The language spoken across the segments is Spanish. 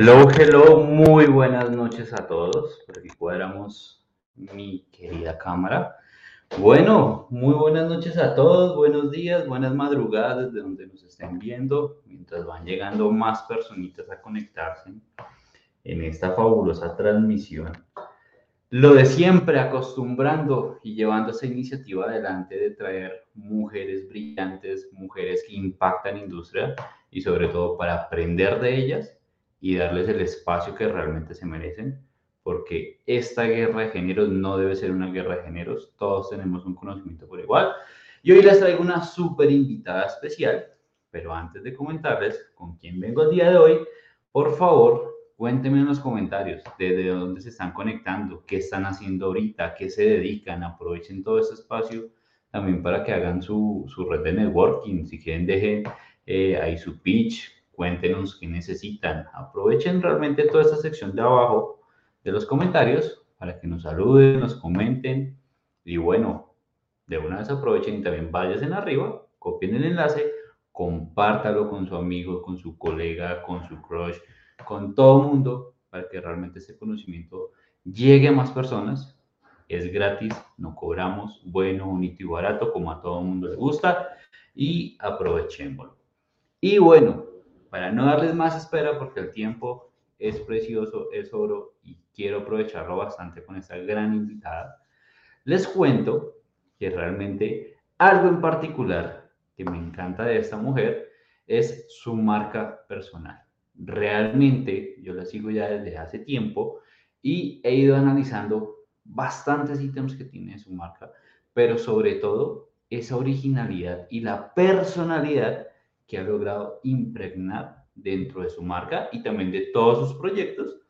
Hello, hello, muy buenas noches a todos. Por aquí cuadramos mi querida cámara. Bueno, muy buenas noches a todos, buenos días, buenas madrugadas desde donde nos estén viendo, mientras van llegando más personitas a conectarse en esta fabulosa transmisión. Lo de siempre, acostumbrando y llevando esa iniciativa adelante de traer mujeres brillantes, mujeres que impactan industria y sobre todo para aprender de ellas y darles el espacio que realmente se merecen, porque esta guerra de géneros no debe ser una guerra de géneros, todos tenemos un conocimiento por igual. Y hoy les traigo una súper invitada especial, pero antes de comentarles con quién vengo el día de hoy, por favor, cuéntenme en los comentarios desde dónde se están conectando, qué están haciendo ahorita, qué se dedican, aprovechen todo este espacio también para que hagan su, su red de networking, si quieren dejen eh, ahí su pitch, cuéntenos qué necesitan. Aprovechen realmente toda esta sección de abajo de los comentarios para que nos saluden, nos comenten y bueno, de una vez aprovechen y también vayan arriba, copien el enlace, compártalo con su amigo, con su colega, con su crush, con todo el mundo para que realmente ese conocimiento llegue a más personas. Es gratis, no cobramos, bueno, bonito y barato, como a todo el mundo le gusta, y aprovechémoslo. Y bueno, para no darles más espera, porque el tiempo es precioso, es oro y quiero aprovecharlo bastante con esta gran invitada, les cuento que realmente algo en particular que me encanta de esta mujer es su marca personal. Realmente yo la sigo ya desde hace tiempo y he ido analizando bastantes ítems que tiene su marca, pero sobre todo esa originalidad y la personalidad que ha logrado impregnar dentro de su marca y también de todos sus proyectos,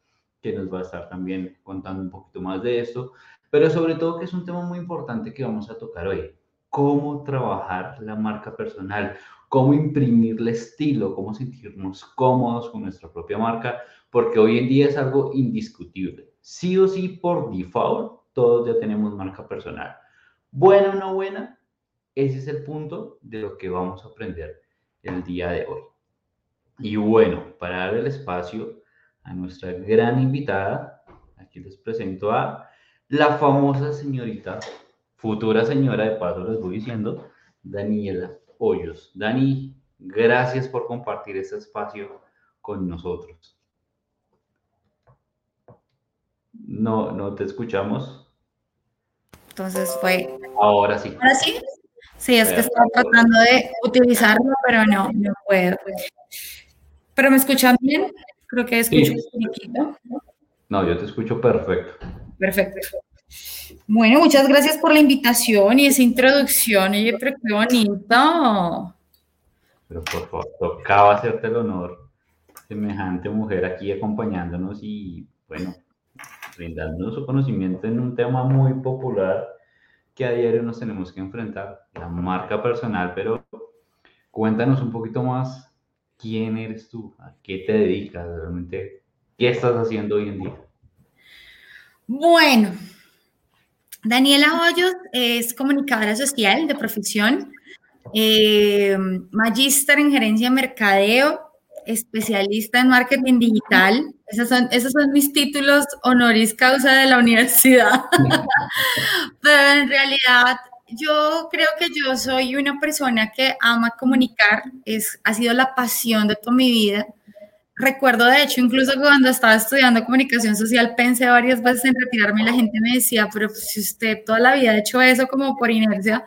que nos va a estar también contando un poquito más de esto, pero sobre todo que es un tema muy importante que vamos a tocar hoy, cómo trabajar la marca personal, cómo imprimirle estilo, cómo sentirnos cómodos con nuestra propia marca, porque hoy en día es algo indiscutible. Sí o sí, por default, todos ya tenemos marca personal. Buena o no buena, ese es el punto de lo que vamos a aprender el día de hoy. Y bueno, para dar el espacio a nuestra gran invitada, aquí les presento a la famosa señorita, futura señora de paso les voy diciendo, Daniela Hoyos. Dani, gracias por compartir este espacio con nosotros. No, no te escuchamos. Entonces fue. Ahora sí. Ahora sí. Sí, es que estaba tratando de utilizarlo, pero no, no puedo. ¿Pero me escuchan bien? Creo que escucho un poquito. No, yo te escucho perfecto. Perfecto. Bueno, muchas gracias por la invitación y esa introducción. Oye, pero qué bonito. Pero por favor, tocaba hacerte el honor, semejante mujer aquí acompañándonos y, bueno, brindándonos su conocimiento en un tema muy popular que a diario nos tenemos que enfrentar, la marca personal, pero cuéntanos un poquito más quién eres tú, a qué te dedicas realmente, qué estás haciendo hoy en día. Bueno, Daniela Hoyos es comunicadora social de profesión, eh, magíster en gerencia de mercadeo, especialista en marketing digital. Esos son, esos son mis títulos honoris causa de la universidad. Pero en realidad yo creo que yo soy una persona que ama comunicar, es, ha sido la pasión de toda mi vida. Recuerdo, de hecho, incluso cuando estaba estudiando comunicación social, pensé varias veces en retirarme y la gente me decía, pero si usted toda la vida ha hecho eso como por inercia,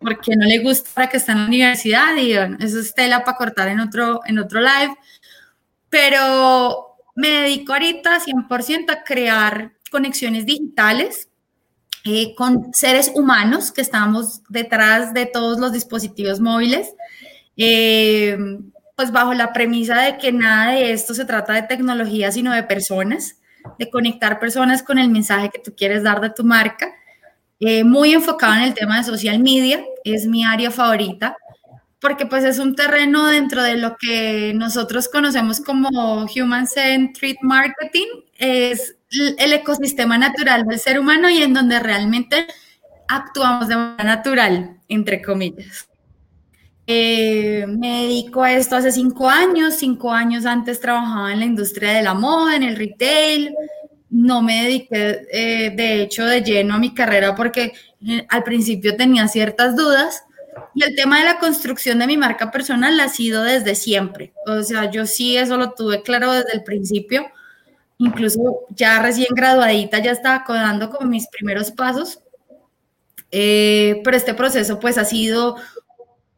porque no le gusta que está en la universidad y eso es tela para cortar en otro, en otro live, pero me dedico ahorita 100% a crear conexiones digitales eh, con seres humanos que estamos detrás de todos los dispositivos móviles, eh, pues bajo la premisa de que nada de esto se trata de tecnología, sino de personas, de conectar personas con el mensaje que tú quieres dar de tu marca eh, muy enfocado en el tema de social media, es mi área favorita, porque pues es un terreno dentro de lo que nosotros conocemos como Human Centered Marketing, es el ecosistema natural del ser humano y en donde realmente actuamos de manera natural, entre comillas. Eh, me dedico a esto hace cinco años. Cinco años antes trabajaba en la industria de la moda, en el retail. No me dediqué, eh, de hecho, de lleno a mi carrera porque eh, al principio tenía ciertas dudas. Y el tema de la construcción de mi marca personal ha sido desde siempre. O sea, yo sí eso lo tuve claro desde el principio. Incluso ya recién graduadita ya estaba dando como mis primeros pasos. pero este proceso pues ha sido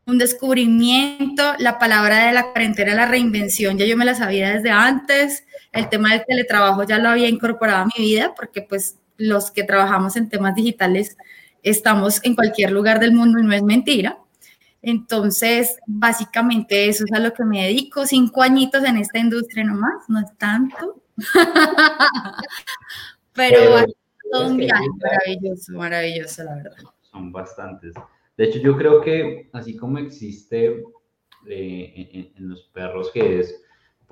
un descubrimiento, la palabra de la cuarentena, la reinvención, ya yo me la sabía desde antes, el tema del teletrabajo ya lo había incorporado a mi vida, porque pues los que trabajamos en temas digitales estamos en cualquier lugar del mundo y no es mentira. Entonces, básicamente eso es a lo que me dedico, cinco añitos en esta industria nomás, no es tanto. Pero todo un viaje maravilloso, maravilloso, la verdad. Son bastantes. De hecho, yo creo que así como existe eh, en, los perros que es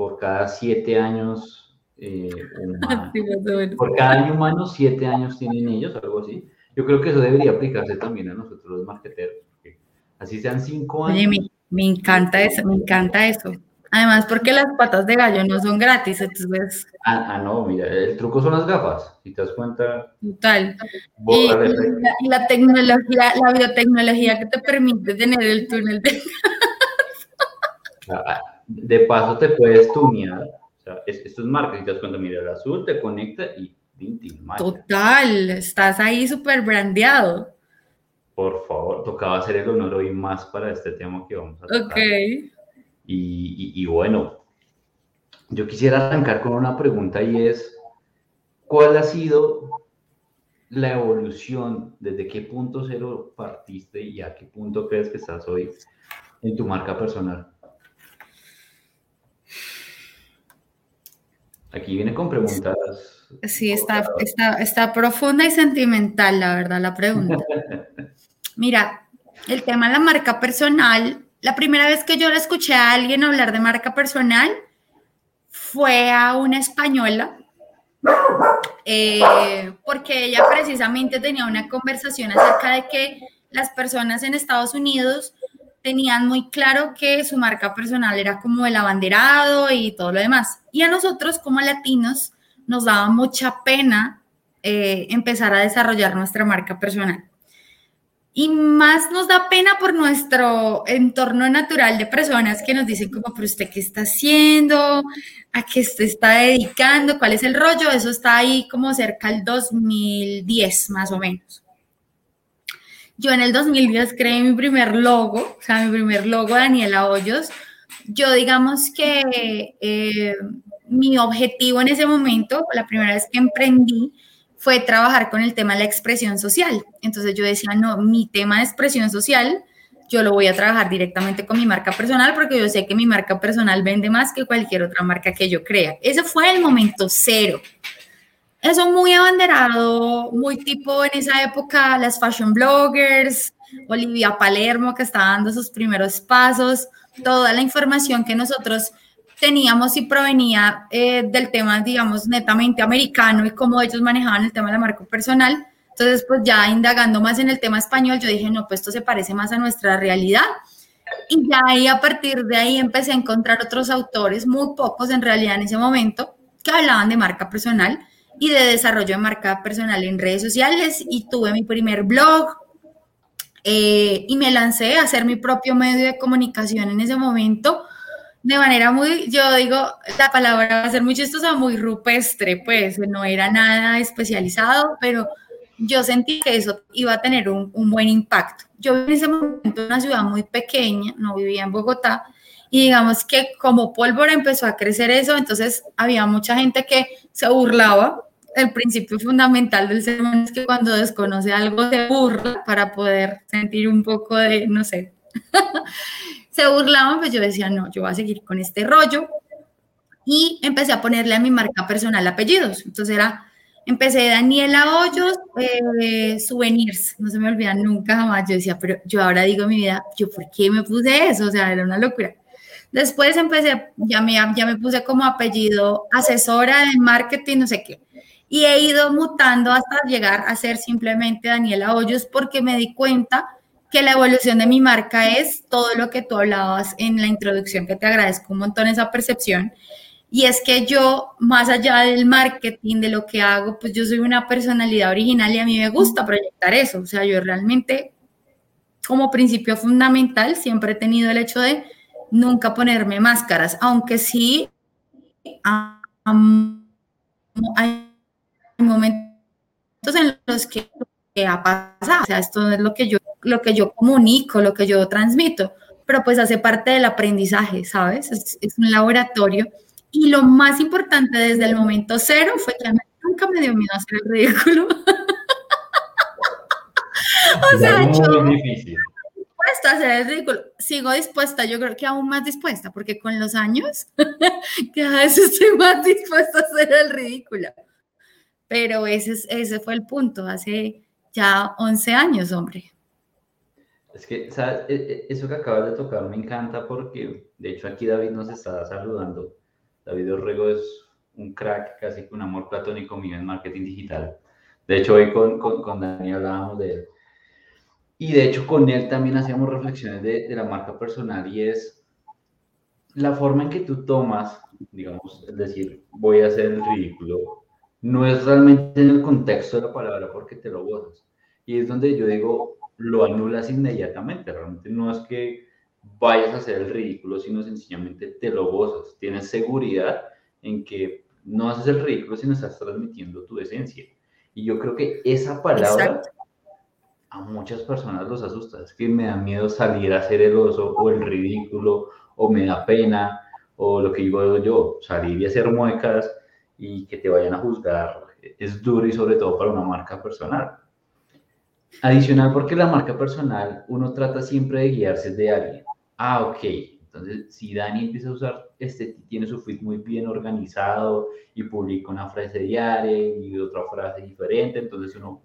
por cada siete años, eh, por cada año humano, siete años tienen ellos, algo así. Yo creo que eso debería aplicarse también a nosotros los marqueteros. Así sean cinco años. Oye, me encanta eso, me encanta eso. Además, porque las patas de gallo no son gratis, entonces... Ah, ah, no, mira, el truco son las gafas, si te das cuenta. Total. Y, la, tecnología, la biotecnología que te permite tener el túnel de... Ah, de paso te puedes tunear, o sea, es marca, si te das cuenta, mira, el azul te conecta y... Total, estás ahí súper brandeado. Por favor, tocaba hacer el honor hoy más para este tema que vamos a tocar. Ok. Y, bueno, yo quisiera arrancar con una pregunta y es, ¿cuál ha sido la evolución, desde qué punto cero partiste y a qué punto crees que estás hoy en tu marca personal? Aquí viene con preguntas. Sí, está, está, está profunda y sentimental, la verdad, la pregunta. Mira, el tema de la marca personal la primera vez que yo le escuché a alguien hablar de marca personal fue a una española, eh, porque ella precisamente tenía una conversación acerca de que las personas en Estados Unidos tenían muy claro que su marca personal era como el abanderado y todo lo demás. Y a nosotros como latinos nos daba mucha pena eh, empezar a desarrollar nuestra marca personal. Y más nos da pena por nuestro entorno natural de personas que nos dicen como, pero usted qué está haciendo, a qué se está dedicando, cuál es el rollo. Eso está ahí como cerca del 2010 más o menos. Yo en el 2010 creé mi primer logo, o sea, mi primer logo, Daniela Hoyos. Yo digamos que eh, mi objetivo en ese momento, la primera vez que emprendí, fue trabajar con el tema de la expresión social. Entonces yo decía, no, mi tema de expresión social, yo lo voy a trabajar directamente con mi marca personal porque yo sé que mi marca personal vende más que cualquier otra marca que yo crea. Ese fue el momento cero. Eso muy abanderado, muy tipo en esa época las fashion bloggers, Olivia Palermo que estaba dando sus primeros pasos, toda la información que nosotros teníamos y provenía eh, del tema, digamos, netamente americano y cómo ellos manejaban el tema de la marca personal. Entonces, pues ya indagando más en el tema español, yo dije, no, pues esto se parece más a nuestra realidad. Y ya ahí, a partir de ahí, empecé a encontrar otros autores, muy pocos en realidad en ese momento, que hablaban de marca personal y de desarrollo de marca personal en redes sociales. Y tuve mi primer blog, eh, y me lancé a hacer mi propio medio de comunicación en ese momento de manera muy, yo digo, la palabra va a ser muy chistosa, muy rupestre, pues no era nada especializado, pero yo sentí que eso iba a tener un, buen impacto. Yo en ese momento en una ciudad muy pequeña, no vivía en Bogotá, y digamos que como pólvora empezó a crecer eso, entonces había mucha gente que se burlaba. El principio fundamental del ser humano es que cuando desconoce algo se burla para poder sentir un poco de, no sé, se burlaban, pues yo decía, no, yo voy a seguir con este rollo. Y empecé a ponerle a mi marca personal apellidos. Entonces era, empecé Daniela Hoyos, eh, Souvenirs, no se me olvidan nunca jamás. Yo decía, pero yo ahora digo mi vida, yo por qué me puse eso, o sea, era una locura. Después empecé, ya me, ya me puse como apellido asesora de marketing, no sé qué. Y he ido mutando hasta llegar a ser simplemente Daniela Hoyos porque me di cuenta que la evolución de mi marca es todo lo que tú hablabas en la introducción, que te agradezco un montón esa percepción. Y es que yo, más allá del marketing, de lo que hago, pues yo soy una personalidad original y a mí me gusta proyectar eso. O sea, yo realmente, como principio fundamental, siempre he tenido el hecho de nunca ponerme máscaras, aunque sí momentos en los que, ha pasado. O sea, esto es lo que yo, lo que yo comunico, lo que yo transmito, pero pues hace parte del aprendizaje, ¿sabes? es un laboratorio y lo más importante desde el momento cero fue que a mí nunca me dio miedo hacer el ridículo. o sea, yo difícil. dispuesta a hacer el ridículo. Sigo dispuesta, yo creo que aún más dispuesta, porque con los años cada vez estoy más dispuesta a hacer el ridículo. Pero ese, ese fue el punto, hace ya 11 años, hombre. Es que, ¿sabes? E, e, eso que acabas de tocar me encanta porque, de hecho, aquí David nos está saludando David Orrego es un crack, casi que un amor platónico mío en marketing digital. De hecho, hoy con, con, Dani hablábamos de él. Y de hecho, con él también hacíamos reflexiones de, de, la marca personal y es la forma en que tú tomas, digamos, es decir, voy a hacer el ridículo, no es realmente en el contexto de la palabra porque te lo gozas. Y es donde yo digo, lo anulas inmediatamente. Realmente no es que vayas a hacer el ridículo, sino sencillamente te lo gozas. Tienes seguridad en que no haces el ridículo, sino estás transmitiendo tu esencia. Y yo creo que esa palabra a muchas personas los asusta. Es que me da miedo salir a hacer el oso o el ridículo, o me da pena, o lo que digo yo, salir y hacer muecas y que te vayan a juzgar es duro y sobre todo para una marca personal. Adicional porque la marca personal uno trata siempre de guiarse de alguien ah, ok, entonces si Dani empieza a usar, este tiene su feed muy bien organizado y publica una frase diaria y otra frase diferente, entonces uno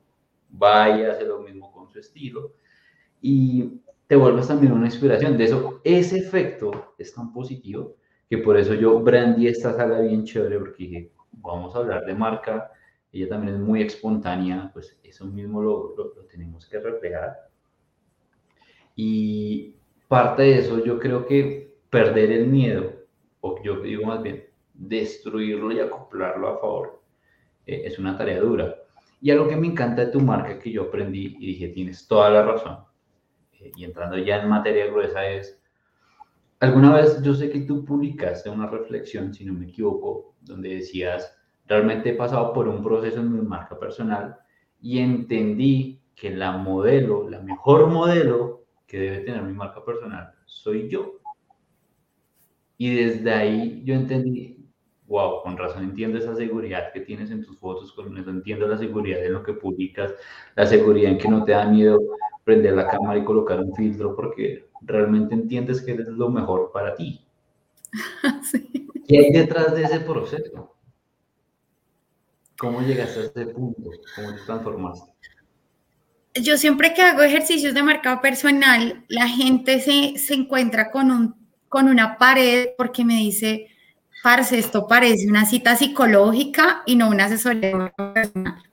va y hace lo mismo con su estilo y te vuelves también una inspiración. De eso, ese efecto es tan positivo que por eso yo brandí esta sala bien chévere porque dije, vamos a hablar de marca, ella también es muy espontánea, pues eso mismo lo, lo, lo tenemos que reflejar. Y parte de eso yo creo que perder el miedo, o yo digo más bien, destruirlo y acoplarlo a favor, eh, es una tarea dura. Y algo que me encanta de tu marca que yo aprendí y dije, tienes toda la razón, eh, y entrando ya en materia gruesa es, alguna vez yo sé que tú publicaste una reflexión, si no me equivoco, donde decías, realmente he pasado por un proceso en mi marca personal y entendí que la modelo, la mejor modelo que debe tener mi marca personal soy yo. Y desde ahí yo entendí, wow, con razón entiendo esa seguridad que tienes en tus fotos, con eso entiendo la seguridad en lo que publicas, la seguridad en que no te da miedo prender la cámara y colocar un filtro porque realmente entiendes que es lo mejor para ti. Sí. ¿Qué hay detrás de ese proceso? ¿Cómo llegaste a ese punto? ¿Cómo te transformaste? yo siempre que hago ejercicios de mercado personal, la gente se, se encuentra con, un, con una pared porque me dice, parce, esto parece una cita psicológica y no una asesoría personal.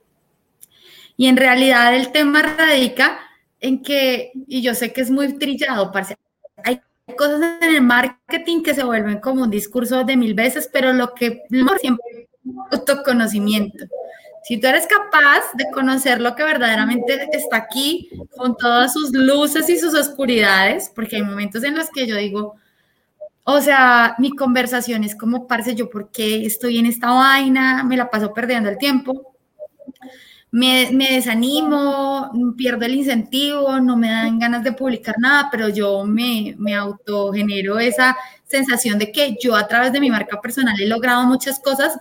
Y en realidad el tema radica en que, y yo sé que es muy trillado, parce, hay cosas en el marketing que se vuelven como un discurso de mil veces, pero lo que siempre es autoconocimiento. Si tú eres capaz de conocer lo que verdaderamente está aquí, con todas sus luces y sus oscuridades, porque hay momentos en los que yo digo, o sea, mi conversación es como, parce, yo por qué estoy en esta vaina, me la paso perdiendo el tiempo, me, desanimo, pierdo el incentivo, no me dan ganas de publicar nada, pero yo me, me autogenero esa sensación de que yo a través de mi marca personal he logrado muchas cosas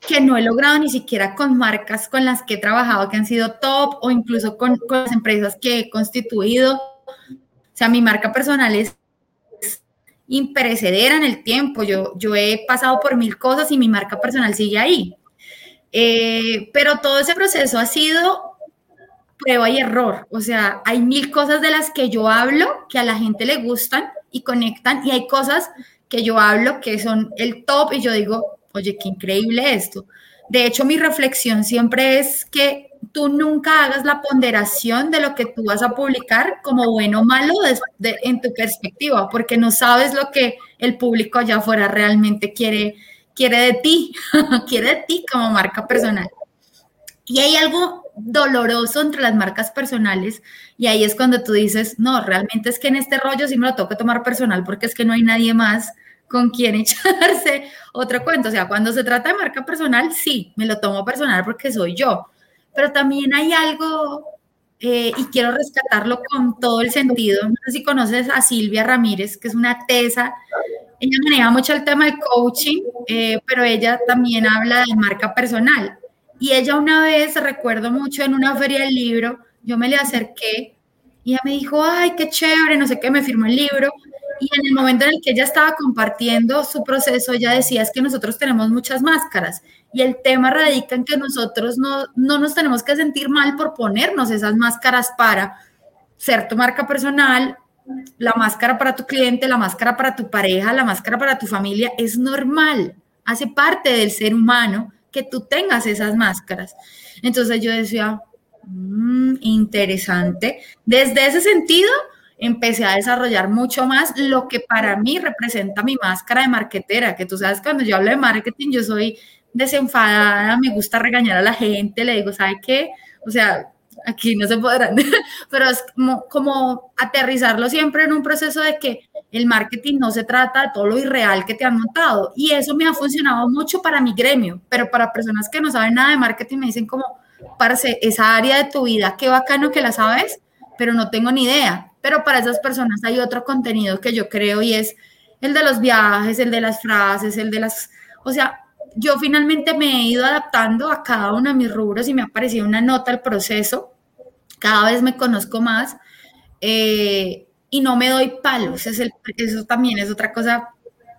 que no he logrado ni siquiera con marcas con las que he trabajado que han sido top o incluso con, las empresas que he constituido. O sea, mi marca personal es imperecedera en el tiempo. Yo, yo he pasado por mil cosas y mi marca personal sigue ahí. Eh, pero todo ese proceso ha sido prueba y error. O sea, hay mil cosas de las que yo hablo que a la gente le gustan y conectan y hay cosas que yo hablo que son el top y yo digo, oye, qué increíble esto. De hecho, mi reflexión siempre es que tú nunca hagas la ponderación de lo que tú vas a publicar como bueno o malo en tu perspectiva, porque no sabes lo que el público allá afuera realmente quiere, quiere de ti, quiere de ti como marca personal. Y hay algo doloroso entre las marcas personales y ahí es cuando tú dices, no, realmente es que en este rollo sí me lo tengo que tomar personal porque es que no hay nadie más con quien echarse otro cuento. O sea, cuando se trata de marca personal, sí, me lo tomo personal porque soy yo. Pero también hay algo, eh, y quiero rescatarlo con todo el sentido. No sé si conoces a Silvia Ramírez, que es una tesa. Ella maneja mucho el tema del coaching, eh, pero ella también habla de marca personal. Y ella una vez, recuerdo mucho, en una feria del libro, yo me le acerqué y ella me dijo, ay, qué chévere, no sé qué, me firmó el libro. Y en el momento en el que ella estaba compartiendo su proceso, ella decía, es que nosotros tenemos muchas máscaras y el tema radica en que nosotros no, no nos tenemos que sentir mal por ponernos esas máscaras para ser tu marca personal, la máscara para tu cliente, la máscara para tu pareja, la máscara para tu familia, es normal, hace parte del ser humano que tú tengas esas máscaras. Entonces yo decía, mm, interesante. Desde ese sentido, empecé a desarrollar mucho más lo que para mí representa mi máscara de marketera, que tú sabes, cuando yo hablo de marketing, yo soy desenfadada, me gusta regañar a la gente, le digo, ¿sabe qué? O sea, aquí no se podrán, pero es como, aterrizarlo siempre en un proceso de que el marketing no se trata de todo lo irreal que te han montado. Y eso me ha funcionado mucho para mi gremio, pero para personas que no saben nada de marketing me dicen como, parce, esa área de tu vida, qué bacano que la sabes, pero no tengo ni idea. Pero para esas personas hay otro contenido que yo creo y es el de los viajes, el de las frases, el de las, o sea, yo finalmente me he ido adaptando a cada uno de mis rubros y me ha parecido una nota al proceso. Cada vez me conozco más eh, y no me doy palos. Es el, eso también es otra cosa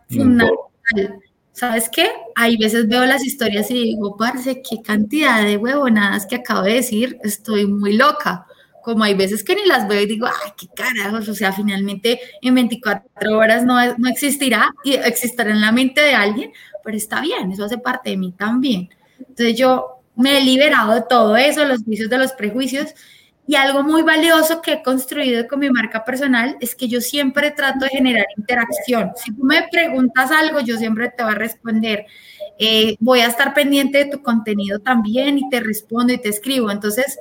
fundamental. ¿Sabes qué? Hay veces veo las historias y digo, parce, qué cantidad de huevonadas que acabo de decir, estoy muy loca. Como hay veces que ni las veo y digo, ay, qué carajos, o sea, finalmente en 24 horas no, no existirá y existirá en la mente de alguien, pero está bien, eso hace parte de mí también. Entonces yo me he liberado de todo eso, los vicios de los prejuicios, y algo muy valioso que he construido con mi marca personal es que yo siempre trato de generar interacción. Si tú me preguntas algo, yo siempre te voy a responder. Eh, voy a estar pendiente de tu contenido también y te respondo y te escribo. Entonces,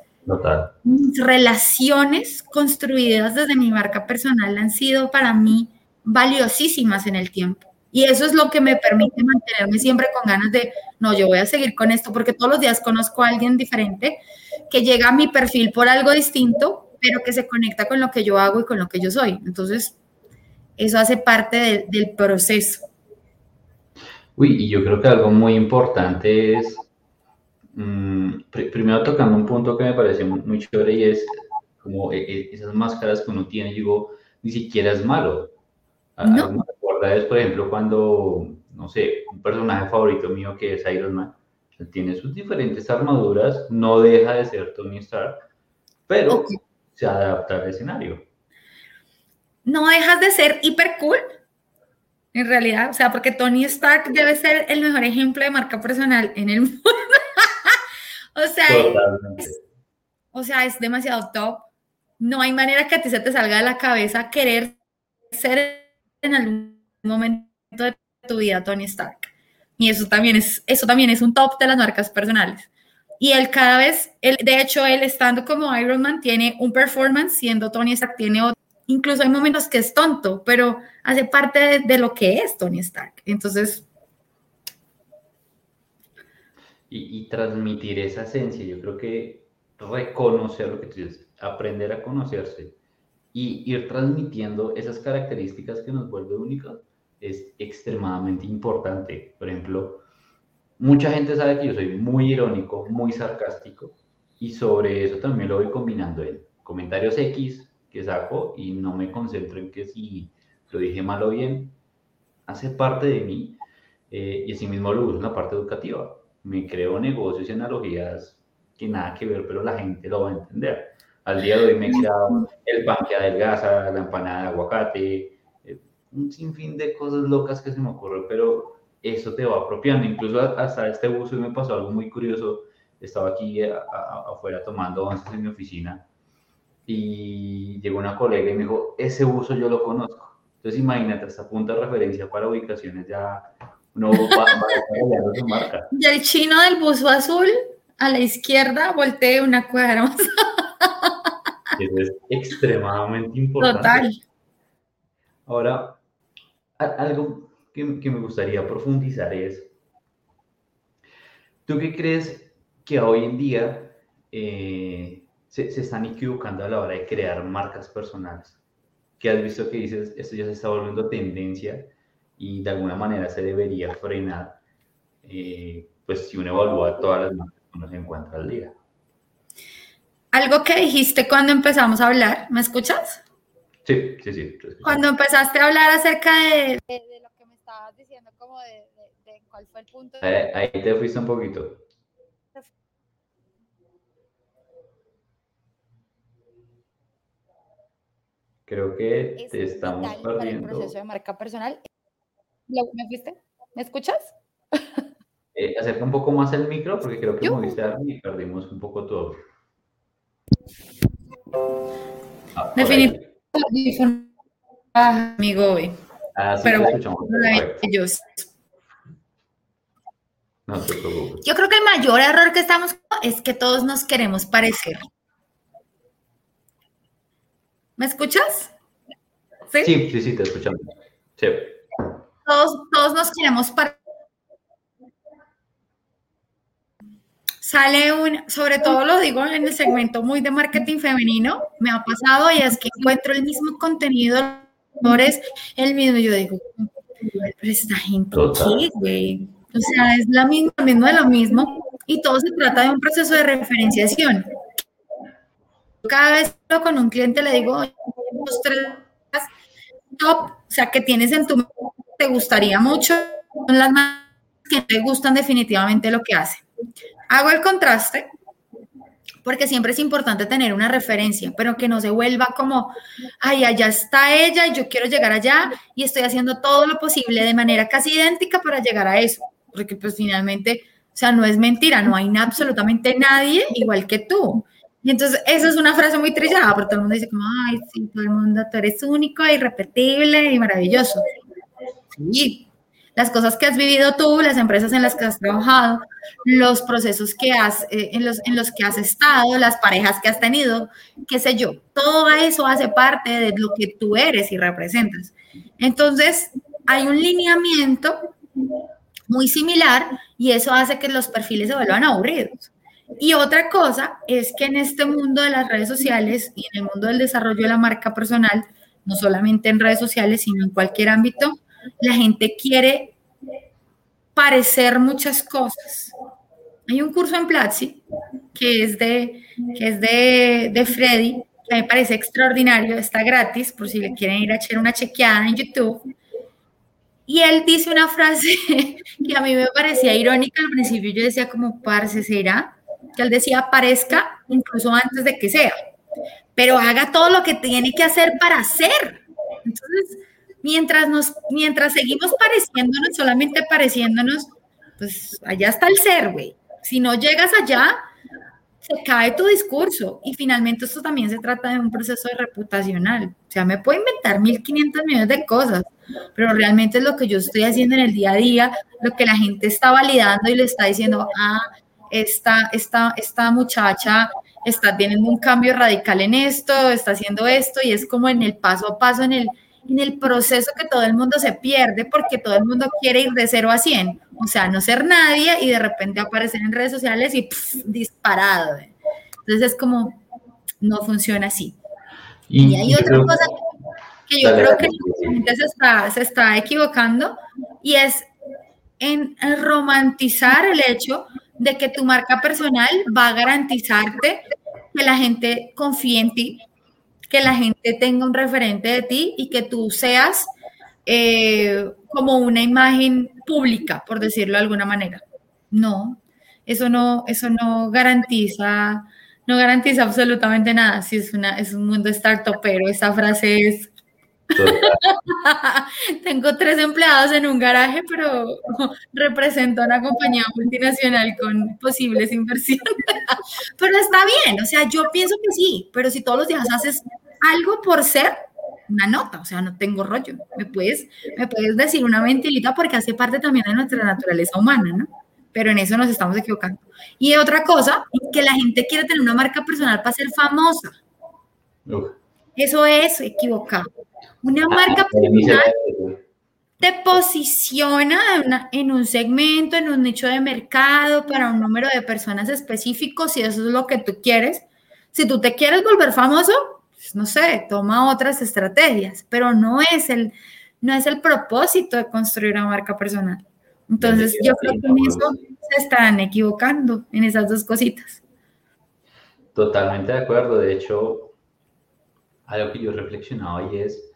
mis relaciones construidas desde mi marca personal han sido para mí valiosísimas en el tiempo. Y eso es lo que me permite mantenerme siempre con ganas de, no, yo voy a seguir con esto, porque todos los días conozco a alguien diferente que llega a mi perfil por algo distinto, pero que se conecta con lo que yo hago y con lo que yo soy. Entonces, eso hace parte del proceso. Uy, y yo creo que algo muy importante es, mm, primero tocando un punto que me parece muy, chévere y es como e, e, esas máscaras que uno tiene, digo, ni siquiera es malo. No es, por ejemplo, cuando, no sé, un personaje favorito mío que es Iron Man, tiene sus diferentes armaduras, no deja de ser Tony Stark, pero se adapta al escenario. No dejas de ser hiper cool, en realidad, o sea, porque Tony Stark debe ser el mejor ejemplo de marca personal en el mundo. o sea, es, o sea, es demasiado top. No hay manera que a ti se te salga de la cabeza querer ser en algún momento de tu vida Tony Stark. Y eso también es, eso también es un top de las marcas personales. Y él cada vez, él, de hecho, él estando como Iron Man tiene un performance, siendo Tony Stark tiene otro. Incluso hay momentos que es tonto, pero hace parte de, lo que es Tony Stark. Entonces... Y, y, transmitir esa esencia, yo creo que reconocer lo que tú dices, aprender a conocerse y ir transmitiendo esas características que nos vuelve únicos es extremadamente importante. Por ejemplo, mucha gente sabe que yo soy muy irónico, muy sarcástico, y sobre eso también lo voy combinando en comentarios X que saco y no me concentro en que si lo dije mal o bien, hace parte de mí eh, y así mismo lo uso en la parte educativa. Me creo negocios y analogías que nada que ver, pero la gente lo va a entender. Al día de hoy me he creado el pan que la empanada de aguacate, un sinfín de cosas locas que se me ocurren, pero eso te va apropiando. Incluso hasta este y me pasó algo muy curioso. Estaba aquí afuera tomando once en mi oficina y llegó una colega y me dijo, ese uso yo lo conozco. Entonces imagínate, hasta punto de referencia para ubicaciones ya no va, va su marca. Y el chino del buzo azul a la izquierda voltee una cuadra más. Eso es extremadamente importante. Total. Ahora, algo que, me gustaría profundizar es, ¿tú qué crees que hoy en día eh, se, están equivocando a la hora de crear marcas personales? ¿Qué has visto que dices, esto ya se está volviendo tendencia y de alguna manera se debería frenar, eh, pues si uno evalúa todas las marcas que uno se encuentra al día? Algo que dijiste cuando empezamos a hablar, ¿me escuchas? Sí, sí, sí. Cuando empezaste a hablar acerca de, de, lo que me estabas diciendo, como de, de cuál fue el punto. Eh, ahí te fuiste un poquito. Creo que te estamos perdiendo. el proceso de marca personal. ¿Me fuiste? ¿Me escuchas? Eh, acerca un poco más el micro porque creo que moviste y perdimos un poco todo. Ah, Definitivamente. Amigo hoy. Ah, sí, Pero ellos. No te preocupes. Yo creo que el mayor error que estamos es que todos nos queremos parecer. ¿Me escuchas? Sí, sí, sí, te escuchamos. Sí. Todos, todos nos queremos parecer sale un, sobre todo lo digo en el segmento muy de marketing femenino, me ha pasado y es que encuentro el mismo contenido, el mismo, yo digo, pero esta gente, ¿qué, güey? O sea, es la misma, mismo de lo mismo, y todo se trata de un proceso de referenciación. Cada vez con un cliente le digo, dos, tres top, o sea, que tienes en tu te gustaría mucho, son las más que te gustan definitivamente lo que hacen. Hago el contraste porque siempre es importante tener una referencia, pero que no se vuelva como, ay, allá está ella y yo quiero llegar allá y estoy haciendo todo lo posible de manera casi idéntica para llegar a eso, porque pues finalmente, o sea, no es mentira, no hay absolutamente nadie igual que tú. Y entonces, eso es una frase muy trillada, porque todo el mundo dice como, ay, sí, todo el mundo, tú eres único, irrepetible y maravilloso. Sí, las cosas que has vivido tú, las empresas en las que has trabajado, los procesos que has, eh, en, los, en los que has estado, las parejas que has tenido, qué sé yo, todo eso hace parte de lo que tú eres y representas. Entonces, hay un lineamiento muy similar y eso hace que los perfiles se vuelvan aburridos. Y otra cosa es que en este mundo de las redes sociales y en el mundo del desarrollo de la marca personal, no solamente en redes sociales, sino en cualquier ámbito, la gente quiere parecer muchas cosas. Hay un curso en Platzi que es de, que es de, Freddy, que me parece extraordinario, está gratis por si le quieren ir a echar una chequeada en YouTube. Y él dice una frase que a mí me parecía irónica al principio, yo decía como, parce. Que él decía, parezca incluso antes de que sea, pero haga todo lo que tiene que hacer para ser. Entonces, mientras, nos, mientras seguimos pareciéndonos, solamente pareciéndonos, pues allá está el ser, güey. Si no llegas allá, se cae tu discurso. Y finalmente esto también se trata de un proceso reputacional. O sea, me puedo inventar 1500 millones de cosas, pero realmente es lo que yo estoy haciendo en el día a día, lo que la gente está validando y le está diciendo, ah, esta, esta, esta muchacha está teniendo un cambio radical en esto, está haciendo esto, y es como en el paso a paso, en el, en el proceso que todo el mundo se pierde porque todo el mundo quiere ir de cero a 100, o sea, no ser nadie y de repente aparecer en redes sociales y disparado. Entonces es como, no funciona así. Y, hay otra cosa que yo creo que la gente se está, se está equivocando y es en romantizar el hecho de que tu marca personal va a garantizarte que la gente confíe en ti, que la gente tenga un referente de ti y que tú seas eh, como una imagen pública, por decirlo de alguna manera. No, eso no, eso no garantiza, no garantiza absolutamente nada. Si es una, es un mundo startup, pero esa frase es Tengo tres empleados en un garaje, pero represento a una compañía multinacional con posibles inversiones. pero está bien, o sea, yo pienso que sí, pero si todos los días haces algo por ser una nota, o sea, no tengo rollo. Me puedes, me puedes decir una mentirita porque hace parte también de nuestra naturaleza humana, ¿no? Pero en eso nos estamos equivocando. Y otra cosa, que la gente quiere tener una marca personal para ser famosa. Eso es equivocado. Una ah, marca personal te posiciona en un segmento, en un nicho de mercado, para un número de personas específicos, si eso es lo que tú quieres. Si tú te quieres volver famoso, pues, no sé, toma otras estrategias, pero no es el, no es el propósito de construir una marca personal. Entonces, yo creo que en eso se están equivocando, en esas dos cositas. Totalmente de acuerdo. De hecho, algo que yo he reflexionado y es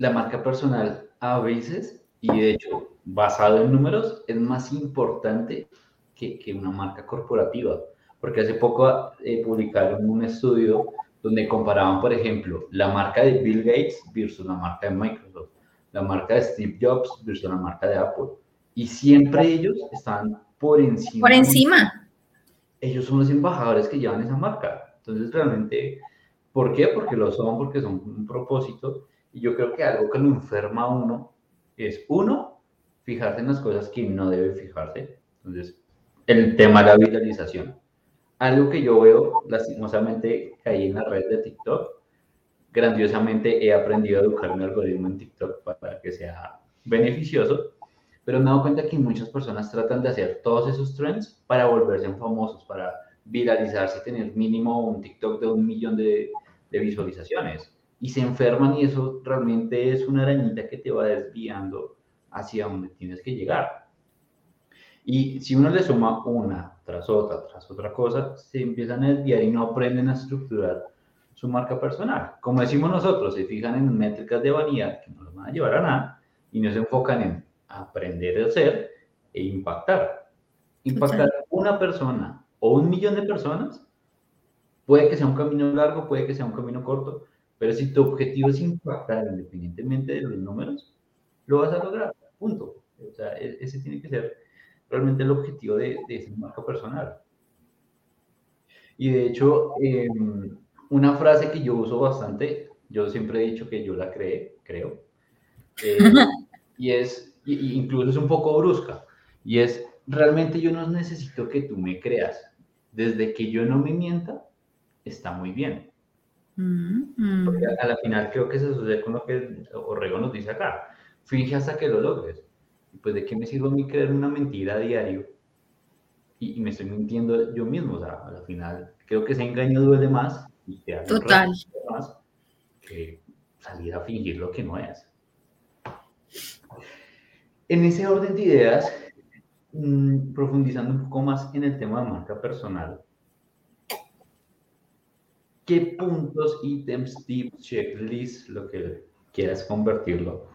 la marca personal a veces, y de hecho, basado en números, es más importante que, que una marca corporativa. Porque hace poco eh, publicaron un estudio donde comparaban, por ejemplo, la marca de Bill Gates versus la marca de Microsoft, la marca de Steve Jobs versus la marca de Apple. Y siempre ellos están por encima. Por encima. Ellos son los embajadores que llevan esa marca. Entonces, realmente, ¿por qué? Porque lo son, porque son un propósito. Y yo creo que algo que lo enferma a uno es, uno, fijarse en las cosas que no debe fijarse. Entonces, el tema de la viralización algo que yo veo, lastimosamente, ahí en la red de TikTok, grandiosamente he aprendido a educar mi algoritmo en TikTok para, que sea beneficioso, pero me he dado cuenta que muchas personas tratan de hacer todos esos trends para volverse famosos, para viralizarse y tener mínimo un TikTok de un millón de, de visualizaciones. Y se enferman y eso realmente es una arañita que te va desviando hacia donde tienes que llegar. Y si uno le suma una tras otra, tras otra cosa, se empiezan a desviar y no aprenden a estructurar su marca personal. Como decimos nosotros, se fijan en métricas de vanidad que no los van a llevar a nada y no se enfocan en aprender a ser e impactar. Impactar una persona o un millón de personas puede que sea un camino largo, puede que sea un camino corto, pero si tu objetivo es impactar independientemente de los números, lo vas a lograr. Punto. O sea, e-, ese tiene que ser realmente el objetivo de, de esa marca personal. Y de hecho, em, una frase que yo uso bastante, yo siempre he dicho que yo la creé, creo, eh, y es, incluso es un poco brusca, y es, realmente yo no necesito que tú me creas, desde que yo no me mienta, está muy bien. Mm, Porque mm. a, la final creo que se sucede con lo que Orrego nos dice acá, finge hasta que lo logres pues de qué me sirve a mí creer una mentira a diario y, me estoy mintiendo yo mismo, o sea, al final creo que ese engaño duele más y te hace Total. más que salir a fingir lo que no es. En ese orden de ideas, mm, profundizando un poco más en el tema de marca personal, ¿qué puntos, ítems, tips, checklists, lo que quieras convertirlo,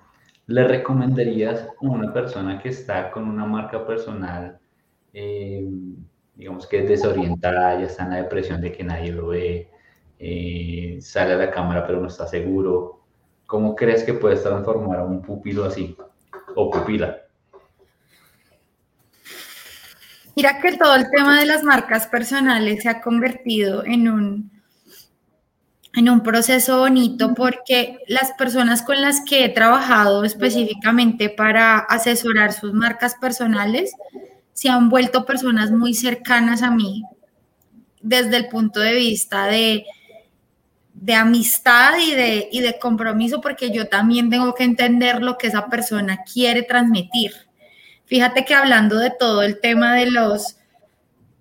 le recomendarías a una persona que está con una marca personal, eh, digamos que es desorientada, ya está en la depresión de que nadie lo ve, eh, sale a la cámara pero no está seguro? ¿Cómo crees que puedes transformar a un pupilo así o pupila? Mira que todo el tema de las marcas personales se ha convertido en un en un proceso bonito porque las personas con las que he trabajado específicamente para asesorar sus marcas personales se han vuelto personas muy cercanas a mí desde el punto de vista de, de amistad y de, y de compromiso porque yo también tengo que entender lo que esa persona quiere transmitir. Fíjate que hablando de todo el tema de los,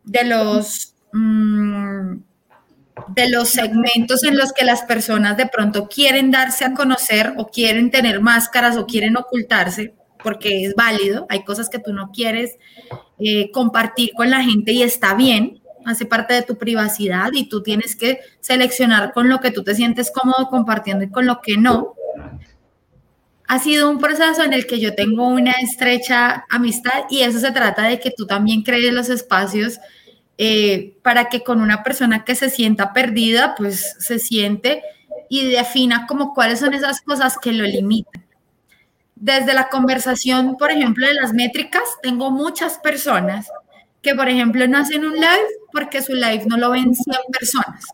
de los, mm, de los segmentos en los que las personas de pronto quieren darse a conocer o quieren tener máscaras o quieren ocultarse, porque es válido, hay cosas que tú no quieres eh, compartir con la gente y está bien, hace parte de tu privacidad y tú tienes que seleccionar con lo que tú te sientes cómodo compartiendo y con lo que no. Ha sido un proceso en el que yo tengo una estrecha amistad y eso se trata de que tú también crees los espacios eh, para que con una persona que se sienta perdida, pues se siente y defina como cuáles son esas cosas que lo limitan. Desde la conversación, por ejemplo, de las métricas, tengo muchas personas que, por ejemplo, no hacen un live porque su live no lo ven 100 personas.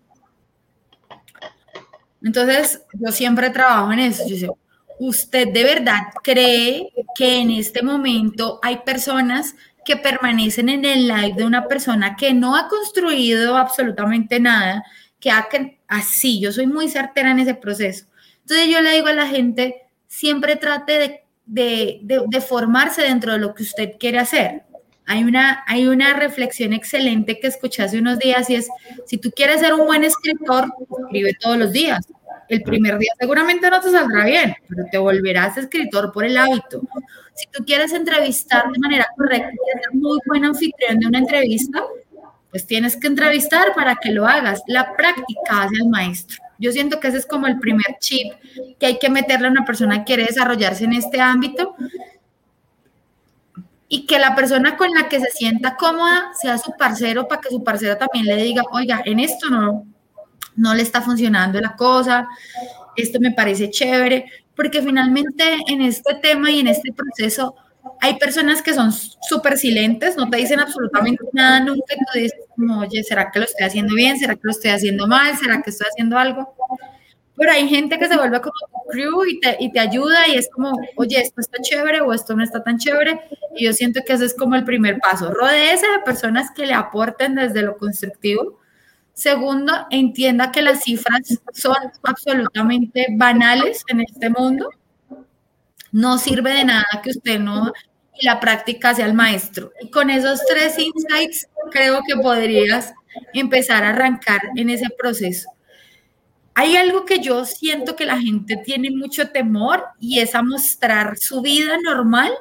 Entonces, yo siempre trabajo en eso. Yo digo, ¿usted de verdad cree que en este momento hay personas que permanecen en el live de una persona que no ha construido absolutamente nada, que ha así, yo soy muy certera en ese proceso. Entonces yo le digo a la gente, siempre trate de, de, formarse dentro de lo que usted quiere hacer. Hay una, hay una reflexión excelente que escuché hace unos días y es, si tú quieres ser un buen escritor, escribe todos los días. El primer día seguramente no te saldrá bien, pero te volverás escritor por el hábito. Si tú quieres entrevistar de manera correcta y ser muy buen anfitrión de una entrevista, pues tienes que entrevistar para que lo hagas. La práctica hace al maestro. Yo siento que ese es como el primer chip que hay que meterle a una persona que quiere desarrollarse en este ámbito y que la persona con la que se sienta cómoda sea su parcero para que su parcero también le diga, oiga, en esto no, no le está funcionando la cosa, esto me parece chévere, porque finalmente en este tema y en este proceso hay personas que son súper silentes, no te dicen absolutamente nada nunca, y tú dices, oye, ¿será que lo estoy haciendo bien? ¿Será que lo estoy haciendo mal? ¿Será que estoy haciendo algo? Pero hay gente que se vuelve como crew y te, y te ayuda y es como, oye, esto está chévere o esto no está tan chévere. Y yo siento que ese es como el primer paso. Rodeese de personas que le aporten desde lo constructivo. Segundo, entienda que las cifras son absolutamente banales en este mundo no sirve de nada que usted no la práctica sea el maestro. Y con esos tres insights creo que podrías empezar a arrancar en ese proceso. Hay algo que yo siento que la gente tiene mucho temor y es a mostrar su vida normal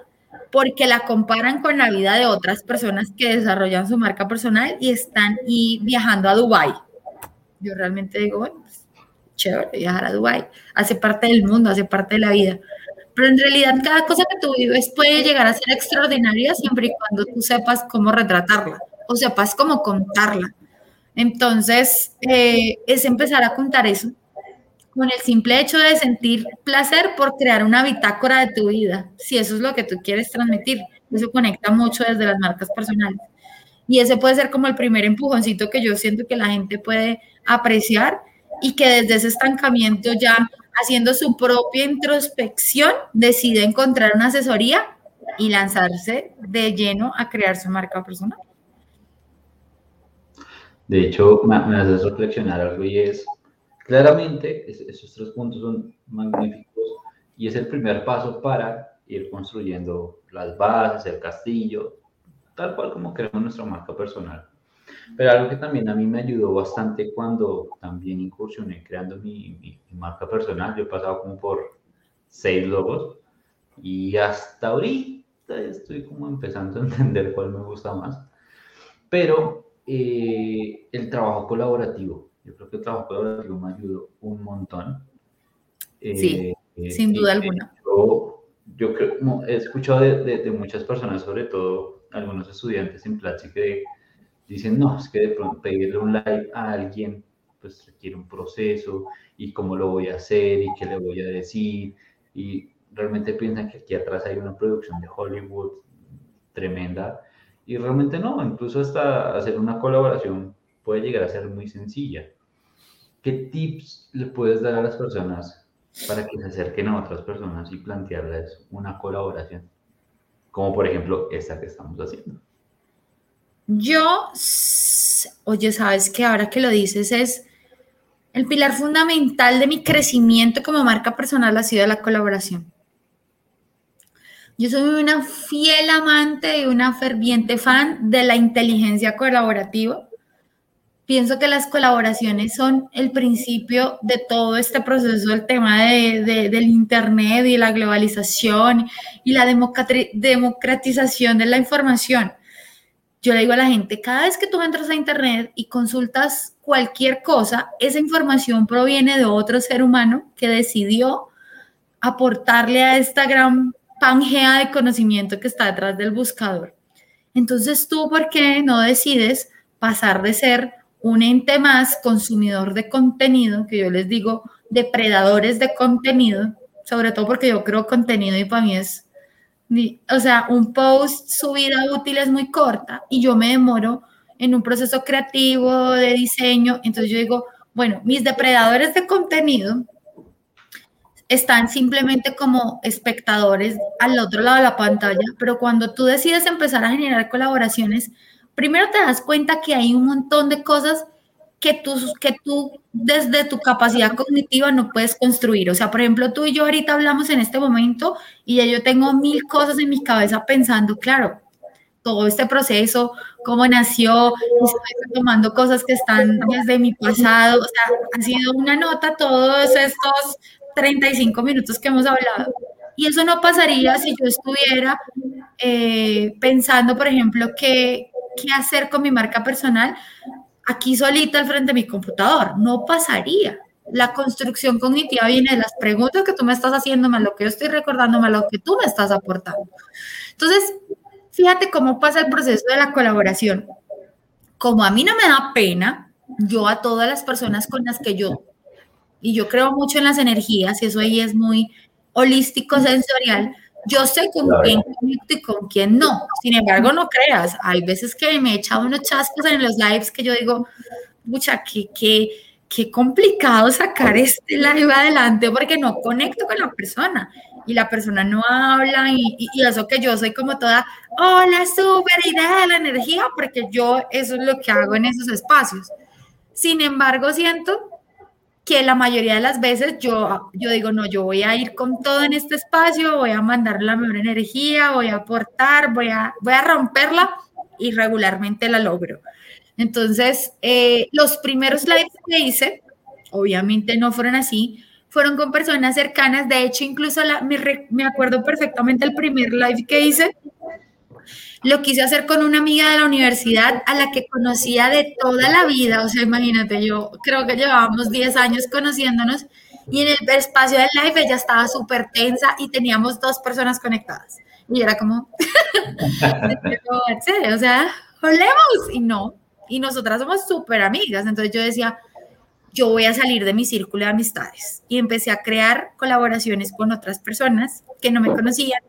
porque la comparan con la vida de otras personas que desarrollan su marca personal y están y viajando a Dubai. Yo realmente digo, bueno, pues, chévere viajar a Dubai, hace parte del mundo, hace parte de la vida pero en realidad cada cosa que tú vives puede llegar a ser extraordinaria siempre y cuando tú sepas cómo retratarla o sepas cómo contarla. Entonces, eh, es empezar a contar eso con el simple hecho de sentir placer por crear una bitácora de tu vida, si eso es lo que tú quieres transmitir. Eso conecta mucho desde las marcas personales. Y ese puede ser como el primer empujoncito que yo siento que la gente puede apreciar y que desde ese estancamiento ya haciendo su propia introspección, decide encontrar una asesoría y lanzarse de lleno a crear su marca personal. De hecho, me, hace reflexionar algo y es, claramente, esos tres puntos son magníficos y es el primer paso para ir construyendo las bases, el castillo, tal cual como queremos nuestra marca personal. Pero algo que también a mí me ayudó bastante cuando también incursioné creando mi, marca personal, yo he pasado como por seis logos y hasta ahorita estoy como empezando a entender cuál me gusta más. Pero eh, el trabajo colaborativo, yo creo que el trabajo colaborativo me ayudó un montón. sí, eh, sin duda alguna. Yo, yo creo, he escuchado de, de, de, muchas personas, sobre todo algunos estudiantes en Platzi, que dicen, no, es que de pronto pedirle un like a alguien, pues requiere un proceso y cómo lo voy a hacer y qué le voy a decir. Y realmente piensan que aquí atrás hay una producción de Hollywood tremenda. Y realmente no, incluso hasta hacer una colaboración puede llegar a ser muy sencilla. ¿Qué tips le puedes dar a las personas para que se acerquen a otras personas y plantearles una colaboración? Como por ejemplo esta que estamos haciendo. Yo, oye, sabes que ahora que lo dices es el pilar fundamental de mi crecimiento como marca personal ha sido la colaboración. Yo soy una fiel amante y una ferviente fan de la inteligencia colaborativa. Pienso que las colaboraciones son el principio de todo este proceso, el tema del Internet y la globalización y la democratización de la información yo le digo a la gente, cada vez que tú entras a Internet y consultas cualquier cosa, esa información proviene de otro ser humano que decidió aportarle a esta gran pangea de conocimiento que está detrás del buscador. Entonces tú, ¿por qué no decides pasar de ser un ente más consumidor de contenido, que yo les digo, depredadores de contenido, sobre todo porque yo creo contenido y para mí es, o sea, un post, su vida útil es muy corta y yo me demoro en un proceso creativo de diseño, entonces yo digo, bueno, mis depredadores de contenido están simplemente como espectadores al otro lado de la pantalla, pero cuando tú decides empezar a generar colaboraciones, primero te das cuenta que hay un montón de cosas que tú, que tú desde tu capacidad cognitiva no puedes construir. O sea, por ejemplo, tú y yo ahorita hablamos en este momento y ya yo tengo mil cosas en mi cabeza pensando, claro, todo este proceso, cómo nació, estoy tomando cosas que están desde mi pasado, o sea, ha sido una nota todos estos 35 minutos que hemos hablado. Y eso no pasaría si yo estuviera eh, pensando, por ejemplo, qué, qué hacer con mi marca personal aquí solita al frente de mi computador. No pasaría. La construcción cognitiva viene de las preguntas que tú me estás haciendo, más lo que yo estoy recordando, más lo que tú me estás aportando. Entonces, fíjate cómo pasa el proceso de la colaboración. Como a mí no me da pena, yo a todas las personas con las que yo, y yo creo mucho en las energías, y eso ahí es muy holístico, sensorial, yo sé con quién conecto y con quién no. Sin embargo, no creas, hay veces que me he echado unos chascos en los lives que yo digo, mucha, qué, qué, qué complicado sacar este live adelante porque no conecto con la persona y la persona no habla y, y, eso que yo soy como toda, hola, súper idea de la energía, porque yo eso es lo que hago en esos espacios. Sin embargo, siento que la mayoría de las veces yo, yo digo, no, yo voy a ir con todo en este espacio, voy a mandar la mejor energía, voy a aportar, voy a, voy a romperla y regularmente la logro. Entonces, eh, los primeros lives que hice, obviamente no fueron así, fueron con personas cercanas, de hecho incluso la, me, me acuerdo perfectamente el primer live que hice, lo quise hacer con una amiga de la universidad a la que conocía de toda la vida. O sea, imagínate, yo creo que llevábamos 10 años conociéndonos y en el espacio del live ella estaba súper tensa y teníamos dos personas conectadas. Y era como, o sea, olemos. Y no, y nosotras somos súper amigas. Entonces yo decía, yo voy a salir de mi círculo de amistades. Y empecé a crear colaboraciones con otras personas que no me conocían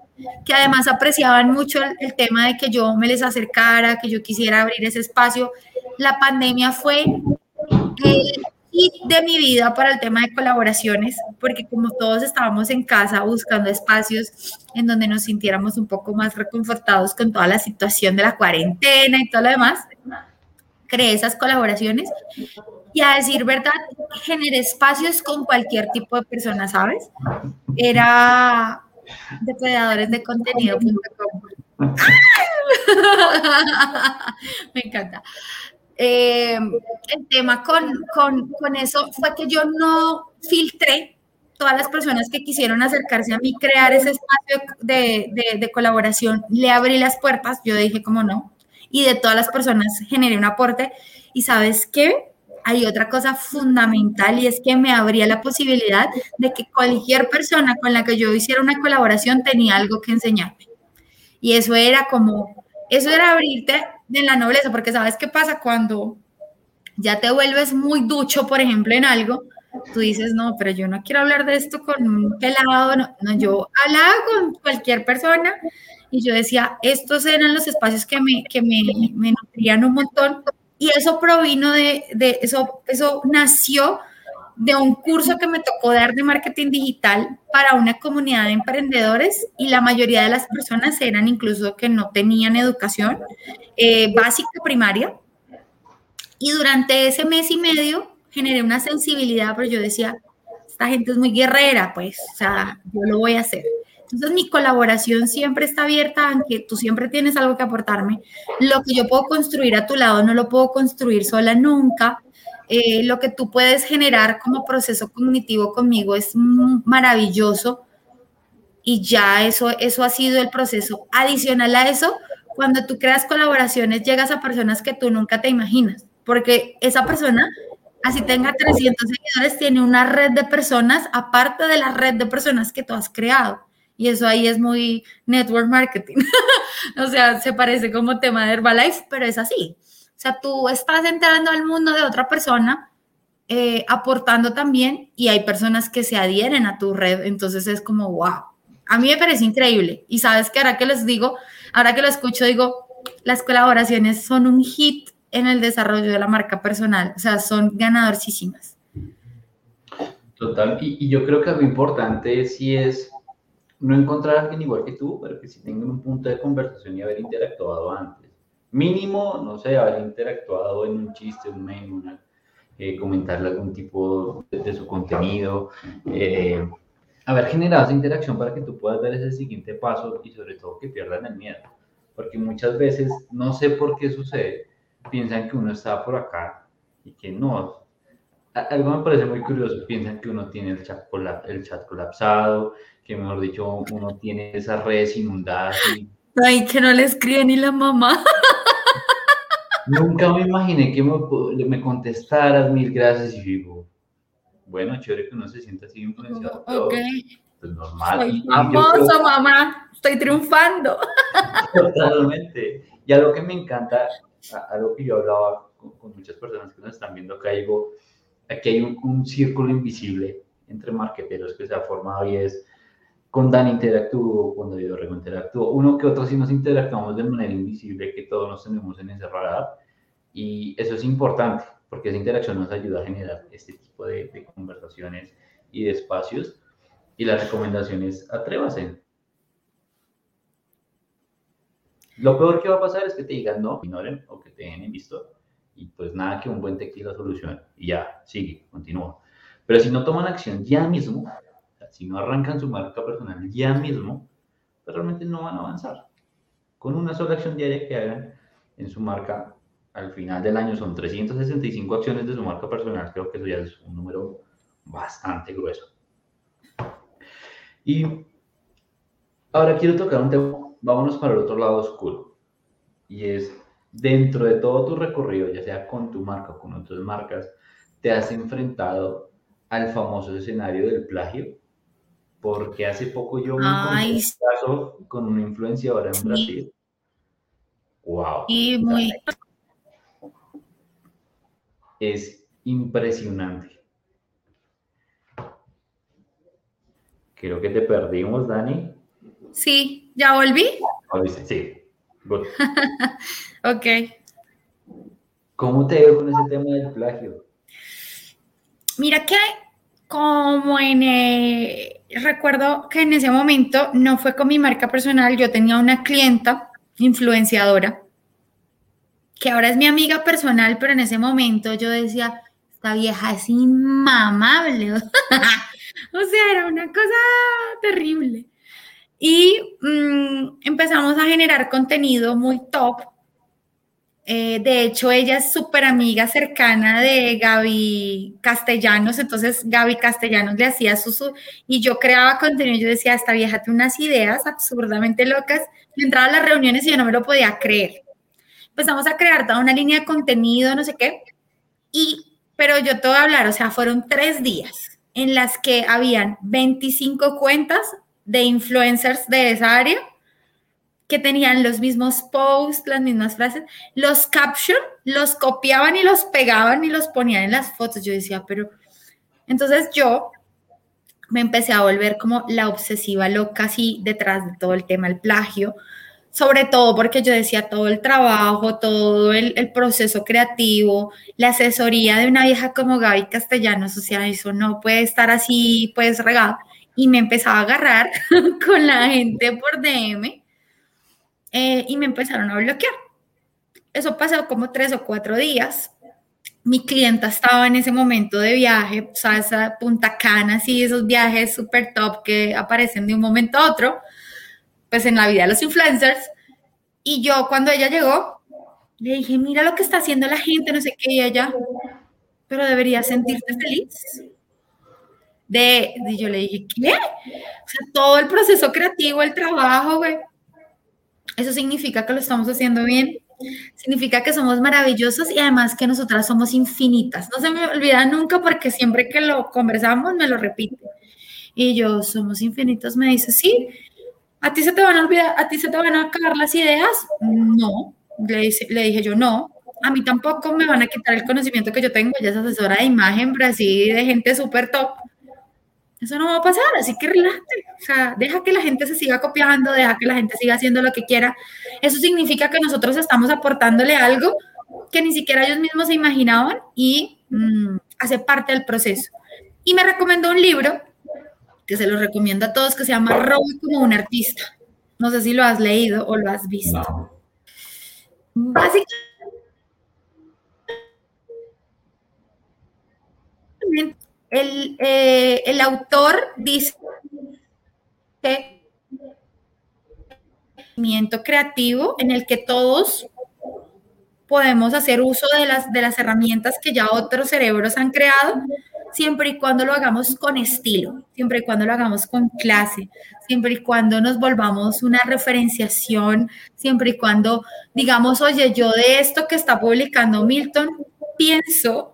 que además apreciaban mucho el, tema de que yo me les acercara, que yo quisiera abrir ese espacio. La pandemia fue el hit de mi vida para el tema de colaboraciones, porque como todos estábamos en casa buscando espacios en donde nos sintiéramos un poco más reconfortados con toda la situación de la cuarentena y todo lo demás, creé esas colaboraciones y a decir verdad, generé espacios con cualquier tipo de persona, ¿sabes? Era depredadores de contenido. Me encanta. Eh, el tema con, con, con, eso fue que yo no filtré todas las personas que quisieron acercarse a mí, crear ese espacio de, de, de colaboración, le abrí las puertas, yo dije como no, y de todas las personas generé un aporte. Y sabes qué? Hay otra cosa fundamental y es que me abría la posibilidad de que cualquier persona con la que yo hiciera una colaboración tenía algo que enseñarme. Y eso era como, eso era abrirte de la nobleza, porque sabes qué pasa cuando ya te vuelves muy ducho, por ejemplo, en algo, tú dices, no, pero yo no quiero hablar de esto con un pelado, no, yo hablaba con cualquier persona y yo decía, estos eran los espacios que me, que me, me nutrían un montón y eso provino de, de, eso, eso nació de un curso que me tocó dar de marketing digital para una comunidad de emprendedores y la mayoría de las personas eran incluso que no tenían educación eh, básica primaria. Y durante ese mes y medio generé una sensibilidad, pero yo decía, esta gente es muy guerrera, pues, o sea, yo lo voy a hacer. Entonces mi colaboración siempre está abierta, aunque tú siempre tienes algo que aportarme. Lo que yo puedo construir a tu lado no lo puedo construir sola nunca. Eh, lo que tú puedes generar como proceso cognitivo conmigo es maravilloso y ya eso, eso ha sido el proceso. Adicional a eso, cuando tú creas colaboraciones, llegas a personas que tú nunca te imaginas, porque esa persona, así tenga 300 seguidores, tiene una red de personas aparte de la red de personas que tú has creado. Y eso ahí es muy network marketing. o sea, se parece como tema de Herbalife, pero es así. O sea, tú estás entrando al mundo de otra persona eh, aportando también y hay personas que se adhieren a tu red, entonces es como, wow, a mí me parece increíble. Y sabes que ahora que les digo, ahora que lo escucho, digo, las colaboraciones son un hit en el desarrollo de la marca personal, o sea, son ganadorísimas. Total, y, yo creo que lo importante sí es no encontrar a alguien igual que tú, pero que sí tengan un punto de conversación y haber interactuado antes. Mínimo, no sé, haber interactuado en un chiste, un meme, una, eh, comentarle algún tipo de, su contenido, eh, haber generado esa interacción para que tú puedas dar ese siguiente paso y sobre todo que pierdan el miedo. Porque muchas veces, no sé por qué sucede, piensan que uno está por acá y que no. Algo me parece muy curioso, piensan que uno tiene el chat, el chat colapsado, que mejor dicho, uno tiene esas redes inundadas. Y... Ay, que no le escribe ni la mamá. Nunca me imaginé que me, me contestaras mil gracias y digo, bueno, chévere que uno se sienta así influenciado. Ok. Pues normal. Soy famoso, mamá. Estoy triunfando. Totalmente. Y algo que me encanta, algo que yo hablaba con, muchas personas que nos están viendo acá, digo, aquí hay un, un círculo invisible entre marqueteros que se ha formado y es con Dan interactúo, con David Orrego interactúo, uno que otro sí nos interactuamos de manera invisible, que todos nos tenemos en ese radar, y eso es importante, porque esa interacción nos ayuda a generar este tipo de, de conversaciones y de espacios, y las recomendaciones, atrévase. Lo peor que va a pasar es que te digan no, ignoren o que te den visto, y pues nada que un buen tequila solucione, y ya, sigue, continúa. Pero si no toman acción ya mismo, si no arrancan su marca personal ya mismo, pues realmente no van a avanzar. Con una sola acción diaria que hagan en su marca, al final del año son 365 acciones de su marca personal, creo que eso ya es un número bastante grueso. Y ahora quiero tocar un tema, vámonos para el otro lado oscuro, y es dentro de todo tu recorrido, ya sea con tu marca o con otras marcas, te has enfrentado al famoso escenario del plagio porque hace poco yo me encontré un caso con una influenciadora en Brasil. Wow. Y muy. Es impresionante. Creo que te perdimos, Dani. Sí, ¿ya volví? Sí. ok. ¿Cómo te veo con ese tema del plagio? Mira que como en... Eh, recuerdo que en ese momento no fue con mi marca personal, yo tenía una clienta influenciadora que ahora es mi amiga personal, pero en ese momento yo decía, esta vieja es inmamable. o sea, era una cosa terrible. Y mm, empezamos a generar contenido muy top eh, de hecho, ella es súper amiga cercana de Gaby Castellanos, entonces Gaby Castellanos le hacía su, y yo creaba contenido, yo decía, esta vieja tiene unas ideas absurdamente locas, yo entraba a las reuniones y yo no me lo podía creer. Empezamos a crear toda una línea de contenido, no sé qué, y, pero yo te voy a hablar, o sea, fueron tres días en las que habían 25 cuentas de influencers de esa área que tenían los mismos posts, las mismas frases, los caption, los copiaban y los pegaban y los ponían en las fotos. Yo decía, pero entonces yo me empecé a volver como la obsesiva loca así detrás de todo el tema del plagio, sobre todo porque yo decía todo el trabajo, todo el, el, proceso creativo, la asesoría de una vieja como Gaby Castellanos, o sea, eso no puede estar así, pues regado. Y me empezaba a agarrar con la gente por DM eh, y me empezaron a bloquear. Eso pasó como tres o cuatro días. Mi clienta estaba en ese momento de viaje, o sea, esa Punta Cana, así, esos viajes súper top que aparecen de un momento a otro, pues en la vida de los influencers. Y yo cuando ella llegó, le dije, mira lo que está haciendo la gente, no sé qué, y ella, pero debería sentirte feliz. De, de, yo le dije, ¿qué? O sea, todo el proceso creativo, el trabajo, güey, eso significa que lo estamos haciendo bien, significa que somos maravillosos y además que nosotras somos infinitas. No se me olvida nunca porque siempre que lo conversamos me lo repite. Y yo, somos infinitos, me dice, sí, ¿a ti se te van a olvidar, a ti se te van a acabar las ideas? No, le, le dije yo, no. a mí tampoco me van a quitar el conocimiento que yo tengo, ella es asesora de imagen, así de gente súper top. Eso no va a pasar, así que relájate, o sea, deja que la gente se siga copiando, deja que la gente siga haciendo lo que quiera. Eso significa que nosotros estamos aportándole algo que ni siquiera ellos mismos se imaginaban y mm, hace parte del proceso. Y me recomendó un libro que se lo recomiendo a todos que se llama Robo como un artista. No sé si lo has leído o lo has visto. Básicamente, el, eh, el autor dice que creativo en el que todos podemos hacer uso de las, de las herramientas que ya otros cerebros han creado, siempre y cuando lo hagamos con estilo, siempre y cuando lo hagamos con clase, siempre y cuando nos volvamos una referenciación, siempre y cuando digamos, oye, yo de esto que está publicando Milton, pienso,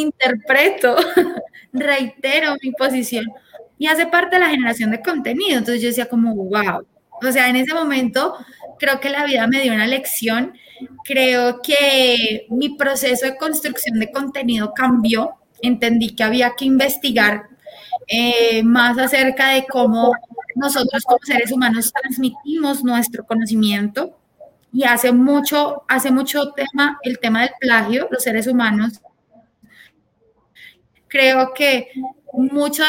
interpreto, reitero mi posición y hace parte de la generación de contenido. Entonces yo decía como, wow, o sea, en ese momento creo que la vida me dio una lección creo que mi proceso de construcción de contenido cambió. Entendí que había que investigar eh, más acerca de cómo nosotros como seres humanos transmitimos nuestro conocimiento. Y hace mucho, hace mucho tema, el tema del plagio, los seres humanos. Creo que mucho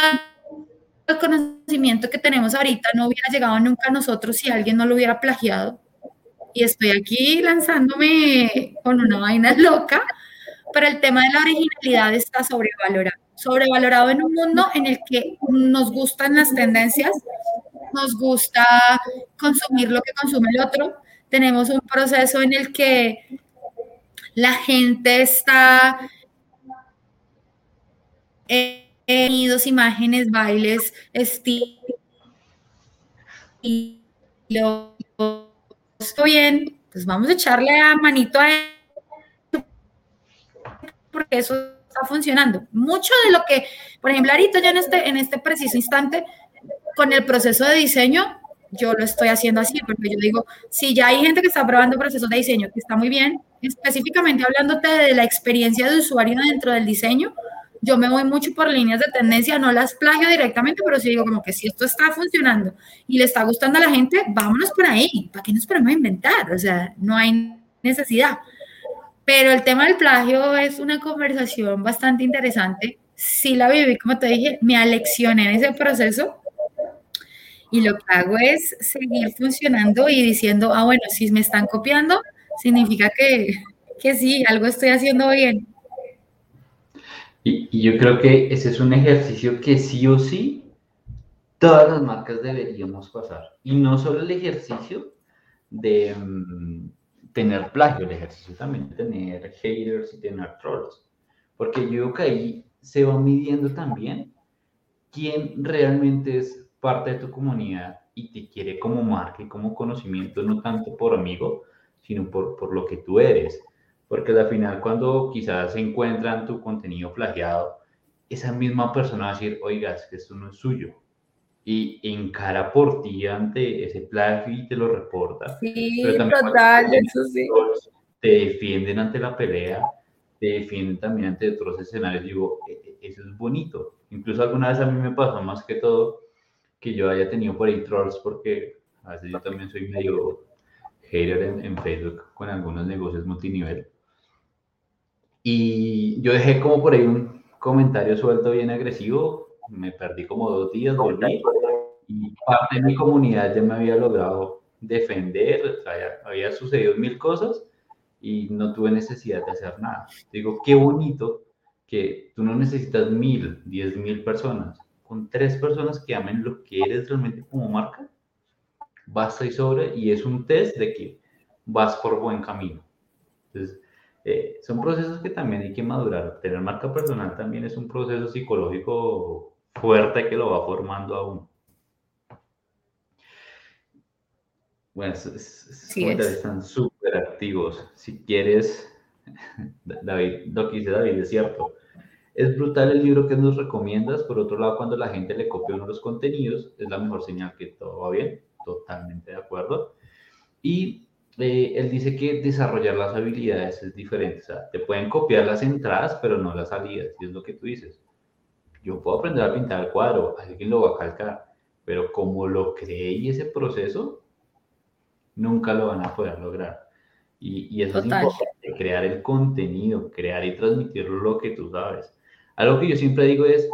del conocimiento que tenemos ahorita no hubiera llegado nunca a nosotros si alguien no lo hubiera plagiado y estoy aquí lanzándome con una vaina loca, pero el tema de la originalidad está sobrevalorado. Sobrevalorado en un mundo en el que nos gustan las tendencias, nos gusta consumir lo que consume el otro. Tenemos un proceso en el que la gente está en imágenes, bailes, estilos bien, pues vamos a echarle a manito a eso, porque eso está funcionando. Mucho de lo que, por ejemplo, ahorita ya en este, en este preciso instante, con el proceso de diseño, yo lo estoy haciendo así, porque yo digo, si ya hay gente que está probando procesos de diseño, que está muy bien, específicamente hablándote de la experiencia de usuario dentro del diseño, yo me voy mucho por líneas de tendencia, no las plagio directamente, pero sí digo como que si esto está funcionando y le está gustando a la gente, vámonos por ahí. ¿Para qué nos ponemos a inventar? O sea, no hay necesidad. Pero el tema del plagio es una conversación bastante interesante. Sí la viví, como te dije, me aleccioné en ese proceso y lo que hago es seguir funcionando y diciendo, ah, bueno, si me están copiando, significa que, que sí, algo estoy haciendo bien. Y, yo creo que ese es un ejercicio que sí o sí todas las marcas deberíamos pasar. Y no solo el ejercicio de mm, tener plagio, el ejercicio también de tener haters y tener trolls. Porque yo creo que ahí se va midiendo también quién realmente es parte de tu comunidad y te quiere como marca y como conocimiento, no tanto por amigo, sino por, por lo que tú eres. Porque al final, cuando quizás se encuentran tu contenido plagiado, esa misma persona va a decir, oiga, es que esto no es suyo. Y encara por ti ante ese plagio y te lo reporta. Sí, total, eso sí. Te defienden ante la pelea, te defienden también ante otros escenarios. Digo, e, e, eso es bonito. Incluso alguna vez a mí me pasó más que todo que yo haya tenido por ahí trolls, porque a veces yo también soy medio hater en, en Facebook con algunos negocios multinivel y yo dejé como por ahí un comentario suelto bien agresivo, me perdí como dos días, volví y parte de mi comunidad ya me había logrado defender, o sea, había sucedido mil cosas y no tuve necesidad de hacer nada. Digo, qué bonito que tú no necesitas mil, diez mil personas, con tres personas que amen lo que eres realmente como marca, basta y sobre, y es un test de que vas por buen camino. Entonces, eh, son procesos que también hay que madurar. Tener marca personal también es un proceso psicológico fuerte que lo va formando a uno. Bueno, están súper activos. Si quieres, David, lo que dice David es cierto. Es brutal el libro que nos recomiendas. Por otro lado, cuando la gente le copia uno los contenidos, es la mejor señal que todo va bien. Totalmente de acuerdo. Y eh, él dice que desarrollar las habilidades es diferente. O sea, te pueden copiar las entradas, pero no las salidas. Y es lo que tú dices. Yo puedo aprender a pintar el cuadro, alguien lo va a calcar, pero como lo creé y ese proceso, nunca lo van a poder lograr. Y, y eso es importante, crear el contenido, crear y transmitir lo que tú sabes. Algo que yo siempre digo es,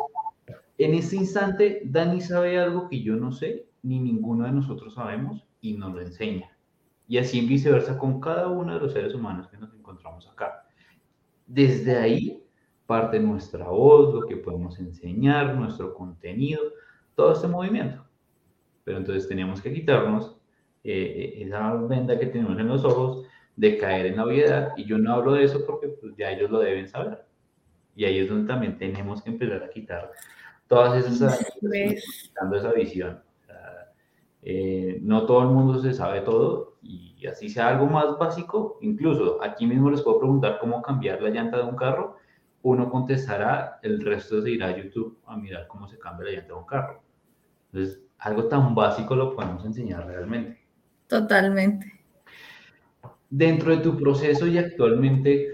en este instante, Dani sabe algo que yo no sé, ni ninguno de nosotros sabemos, y nos lo enseña. Y así viceversa con cada uno de los seres humanos que nos encontramos acá. Desde ahí parte nuestra voz, lo que podemos enseñar, nuestro contenido, todo este movimiento. Pero entonces teníamos que quitarnos eh, eh, esa venda que tenemos en los ojos de caer en la obviedad. Y yo no hablo de eso porque pues, ya ellos lo deben saber. Y ahí es donde también tenemos que empezar a quitar todas esas, esa visión. Eh, no todo el mundo se sabe todo y así sea algo más básico, incluso aquí mismo les puedo preguntar cómo cambiar la llanta de un carro, uno contestará, el resto se irá a YouTube a mirar cómo se cambia la llanta de un carro. Entonces, algo tan básico lo podemos enseñar realmente. Totalmente. Dentro de tu proceso y actualmente,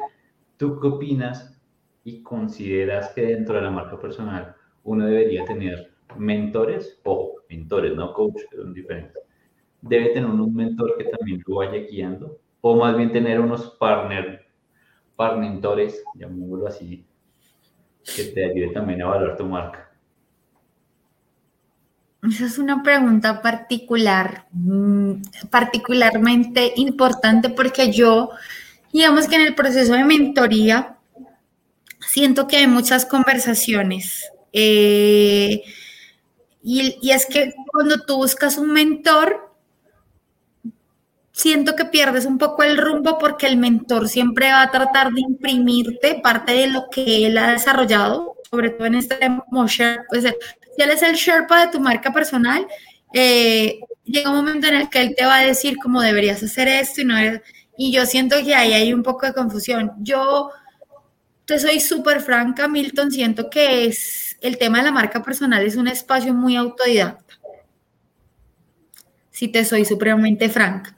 ¿tú qué opinas y consideras que dentro de la marca personal uno debería tener mentores o mentores, no coach, son diferentes. Debe tener un mentor que también lo vaya guiando o más bien tener unos partner, partners, llamémoslo así, que te ayude también a evaluar tu marca. Esa es una pregunta particular, mm, particularmente importante porque yo, digamos que en el proceso de mentoría, siento que hay muchas conversaciones. Eh, y, es que cuando tú buscas un mentor, siento que pierdes un poco el rumbo porque el mentor siempre va a tratar de imprimirte parte de lo que él ha desarrollado, sobre todo en este tema pues, si él es el Sherpa de tu marca personal, eh, llega un momento en el que él te va a decir cómo deberías hacer esto y no y yo siento que ahí hay un poco de confusión. Yo te soy súper franca, Milton, siento que es el tema de la marca personal es un espacio muy autodidacta. Si te soy supremamente franca.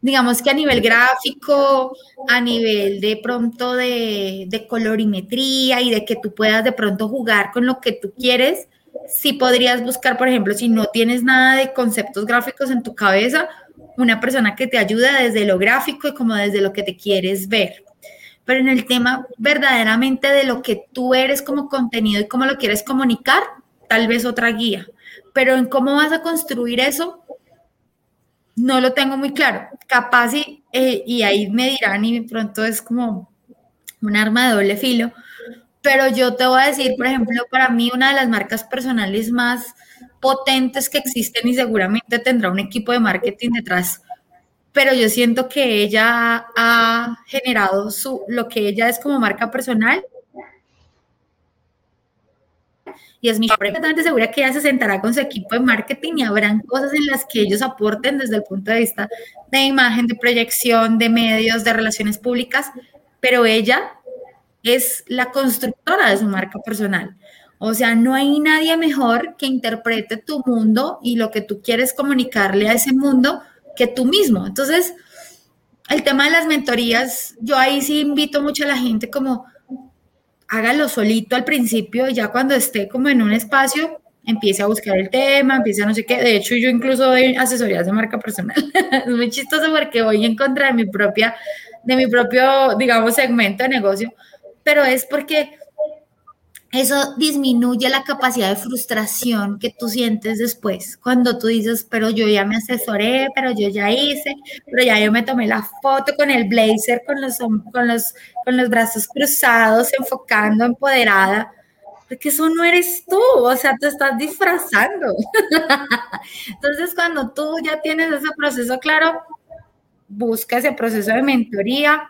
Digamos que a nivel gráfico, a nivel de pronto de, de colorimetría y de que tú puedas de pronto jugar con lo que tú quieres, sí podrías buscar, por ejemplo, si no tienes nada de conceptos gráficos en tu cabeza, una persona que te ayude desde lo gráfico y como desde lo que te quieres ver pero en el tema verdaderamente de lo que tú eres como contenido y cómo lo quieres comunicar, tal vez otra guía. Pero en cómo vas a construir eso, no lo tengo muy claro. Capaz y, eh, y ahí me dirán y pronto es como un arma de doble filo. Pero yo te voy a decir, por ejemplo, para mí una de las marcas personales más potentes que existen y seguramente tendrá un equipo de marketing detrás pero yo siento que ella ha generado su, lo que ella es como marca personal. Y es mi completamente segura que ella se sentará con su equipo de marketing y habrán cosas en las que ellos aporten desde el punto de vista de imagen, de proyección, de medios, de relaciones públicas, pero ella es la constructora de su marca personal. O sea, no hay nadie mejor que interprete tu mundo y lo que tú quieres comunicarle a ese mundo que tú mismo. Entonces, el tema de las mentorías, yo ahí sí invito mucho a la gente como hágalo solito al principio, ya cuando esté como en un espacio, empiece a buscar el tema, empiece a no sé qué. De hecho, yo incluso doy asesorías de marca personal. es muy chistoso porque voy en contra de mi propia, de mi propio, digamos, segmento de negocio, pero es porque eso disminuye la capacidad de frustración que tú sientes después, cuando tú dices, pero yo ya me asesoré, pero yo ya hice, pero ya yo me tomé la foto con el blazer, con los, con los, con los brazos cruzados, enfocando, empoderada, porque eso no eres tú, o sea, te estás disfrazando. Entonces, cuando tú ya tienes ese proceso claro, busca ese proceso de mentoría,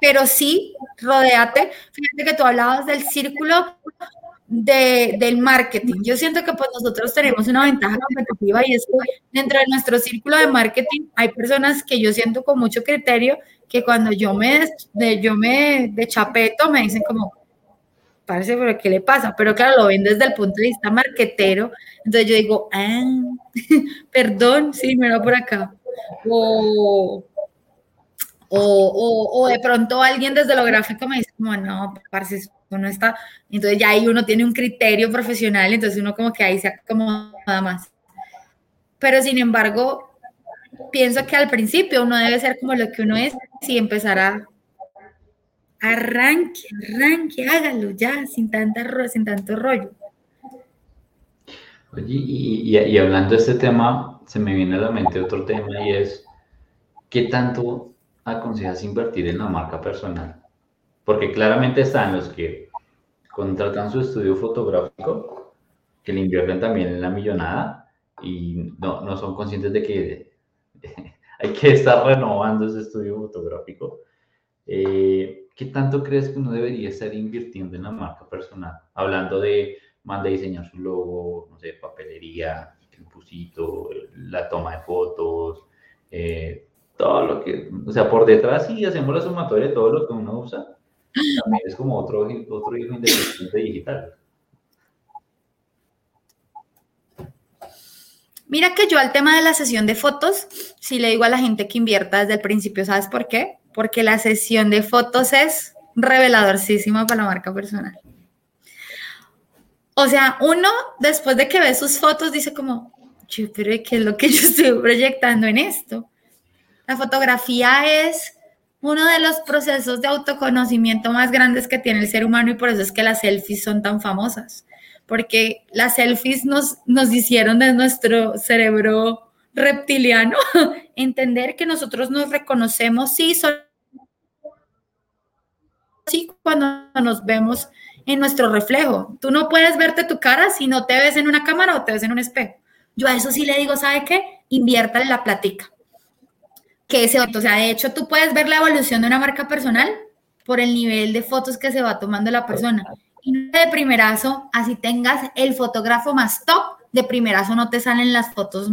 pero sí, rodéate. Fíjate que tú hablabas del círculo de, del marketing. Yo siento que pues nosotros tenemos una ventaja competitiva y es que dentro de nuestro círculo de marketing hay personas que yo siento con mucho criterio que cuando yo me, de, yo me de chapeto me dicen como, parece, pero ¿qué le pasa? Pero claro, lo ven desde el punto de vista marketero. Entonces yo digo, ah, perdón, sí, me por acá. o, o, o, de pronto alguien desde lo gráfico me dice como, no, parce, eso no está, entonces ya ahí uno tiene un criterio profesional, entonces uno como que ahí se acomoda más. Pero sin embargo, pienso que al principio uno debe ser como lo que uno es y empezar a arranque, arranque, hágalo ya, sin, tanta, sin tanto rollo. Oye, y, y, hablando de este tema, se me viene a la mente otro tema y es, ¿qué tanto aconsejas invertir en la marca personal? Porque claramente están los que contratan su estudio fotográfico, que le invierten también en la millonada y no, no son conscientes de que hay que estar renovando ese estudio fotográfico. Eh, ¿Qué tanto crees que uno debería estar invirtiendo en la marca personal? Hablando de manda a diseñar su logo, no sé, papelería, el pusito, la toma de fotos, eh, todo lo que, o sea, por detrás sí hacemos la sumatoria de todo lo que uno usa, también es como otro, otro hijo independiente digital. Mira que yo al tema de la sesión de fotos, sí le digo a la gente que invierta desde el principio, ¿sabes por qué? Porque la sesión de fotos es reveladorísima para la marca personal. O sea, uno después de que ve sus fotos dice como, pero ¿qué es lo que yo estoy proyectando en esto? La fotografía es uno de los procesos de autoconocimiento más grandes que tiene el ser humano y por eso es que las selfies son tan famosas, porque las selfies nos, nos hicieron de nuestro cerebro reptiliano entender que nosotros nos reconocemos, sí, sí, cuando nos vemos en nuestro reflejo. Tú no puedes verte tu cara si no te ves en una cámara o te ves en un espejo. Yo a eso sí le digo, ¿sabe qué? Invierta en la plática que otro. O sea, de hecho, tú puedes ver la evolución de una marca personal por el nivel de fotos que se va tomando la persona. Y de primerazo, así tengas el fotógrafo más top, de primerazo no te salen las fotos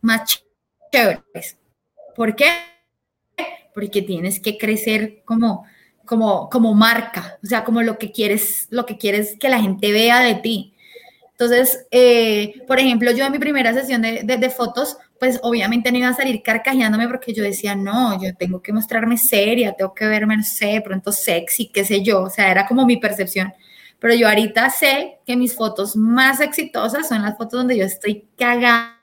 más chéveres. ¿Por qué? Porque tienes que crecer como, como, como marca, o sea, como lo que quieres, lo que quieres que la gente vea de ti. Entonces, eh, por ejemplo, yo en mi primera sesión de, fotos, pues obviamente no iba a salir carcajeándome porque yo decía, no, yo tengo que mostrarme seria, tengo que verme, no sé, pronto sexy, qué sé yo, o sea, era como mi percepción. Pero yo ahorita sé que mis fotos más exitosas son las fotos donde yo estoy cagada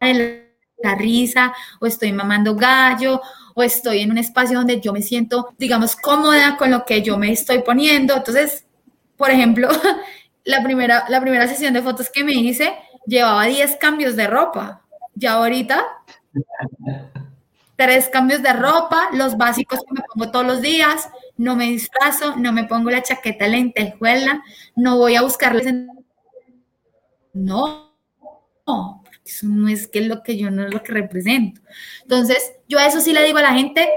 de la risa, o estoy mamando gallo, o estoy en un espacio donde yo me siento, digamos, cómoda con lo que yo me estoy poniendo. Entonces, por ejemplo, la primera, la primera sesión de fotos que me hice llevaba 10 cambios de ropa. Ya ahorita, tres cambios de ropa, los básicos que me pongo todos los días, no me disfrazo, no me pongo la chaqueta lentejuela, no voy a buscarles en... No, no, eso no es que lo que yo no es lo que represento. Entonces, yo a eso sí le digo a la gente,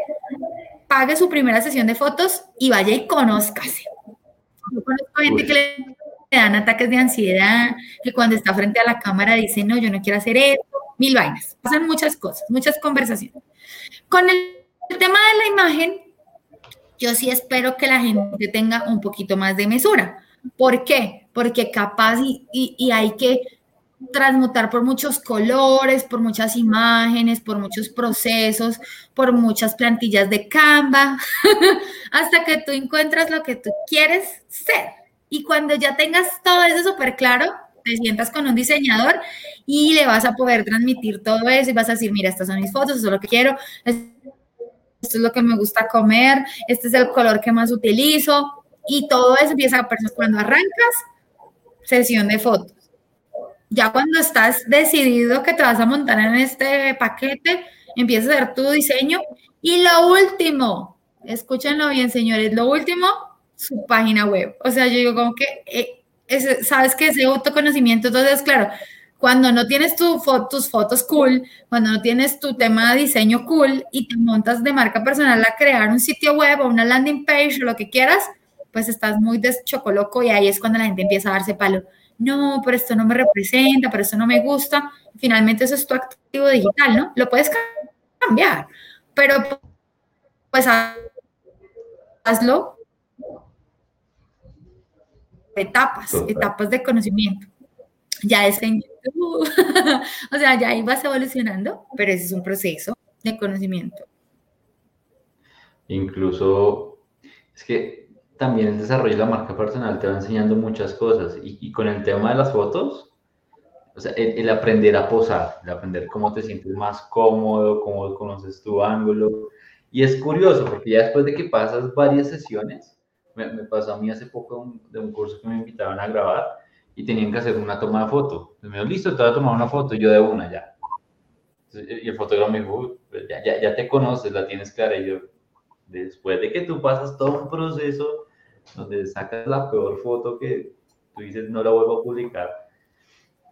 pague su primera sesión de fotos y vaya y conózcase. Yo conozco gente que le dan ataques de ansiedad, que cuando está frente a la cámara dice, no, yo no quiero hacer esto, mil vainas. Pasan muchas cosas, muchas conversaciones. Con el, tema de la imagen, yo sí espero que la gente tenga un poquito más de mesura. ¿Por qué? Porque capaz y, y hay que transmutar por muchos colores, por muchas imágenes, por muchos procesos, por muchas plantillas de Canva, hasta que tú encuentras lo que tú quieres ser. Y cuando ya tengas todo eso súper claro, te sientas con un diseñador y le vas a poder transmitir todo eso y vas a decir, mira, estas son mis fotos, esto es lo que quiero, esto es lo que me gusta comer, este es el color que más utilizo y todo eso empieza cuando arrancas sesión de fotos ya cuando estás decidido que te vas a montar en este paquete, empiezas a hacer tu diseño. Y lo último, escúchenlo bien, señores, lo último, su página web. O sea, yo digo como que, eh, sabes que ese autoconocimiento, entonces, claro, cuando no tienes tu tus fotos cool, cuando no tienes tu tema de diseño cool y te montas de marca personal a crear un sitio web o una landing page o lo que quieras, pues estás muy deschocoloco y ahí es cuando la gente empieza a darse palo no, pero esto no me representa, pero esto no me gusta. Finalmente eso es tu activo digital, ¿no? Lo puedes cambiar, pero pues hazlo etapas, etapas de conocimiento. ya está en YouTube, o sea, ya ahí vas evolucionando, pero ese es un proceso de conocimiento. Incluso, es que también el desarrollo de la marca personal te va enseñando muchas cosas y, con el tema de las fotos, o sea, el, aprender a posar, el aprender cómo te sientes más cómodo, cómo conoces tu ángulo. Y es curioso porque ya después de que pasas varias sesiones, me, pasó a mí hace poco de un curso que me invitaban a grabar y tenían que hacer una toma de foto. Entonces me dijo, listo, te voy a tomar una foto, y yo de una ya. y el fotógrafo me dijo, pues ya, ya, ya, te conoces, la tienes clara. Y yo, después de que tú pasas todo un proceso donde sacas la peor foto que tú dices, no la vuelvo a publicar,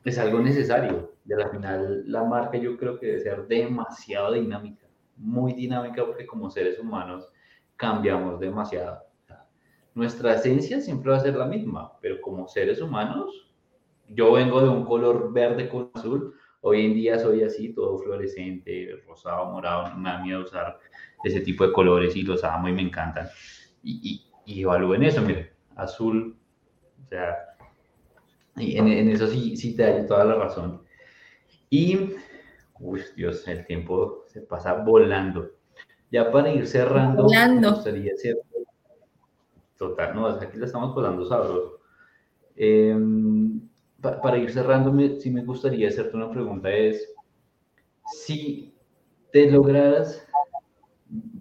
es algo necesario. Y al final la marca yo creo que debe ser demasiado dinámica, muy dinámica porque como seres humanos cambiamos demasiado nuestra esencia siempre va a ser la misma, pero como seres humanos, yo vengo de un color verde con azul, hoy en día soy así, todo fluorescente, rosado, morado, no me da miedo usar ese tipo de colores y los amo y me encantan. Y, y, evalúen eso, miren, azul, o sea, y en, eso sí, sí te doy toda la razón. Y, uy, Dios, el tiempo se pasa volando. Ya para ir cerrando, volando. me gustaría hacer Total, no, aquí la estamos pasando sabroso. Em, para ir cerrando, sí me gustaría hacerte una pregunta, es, si te lograras,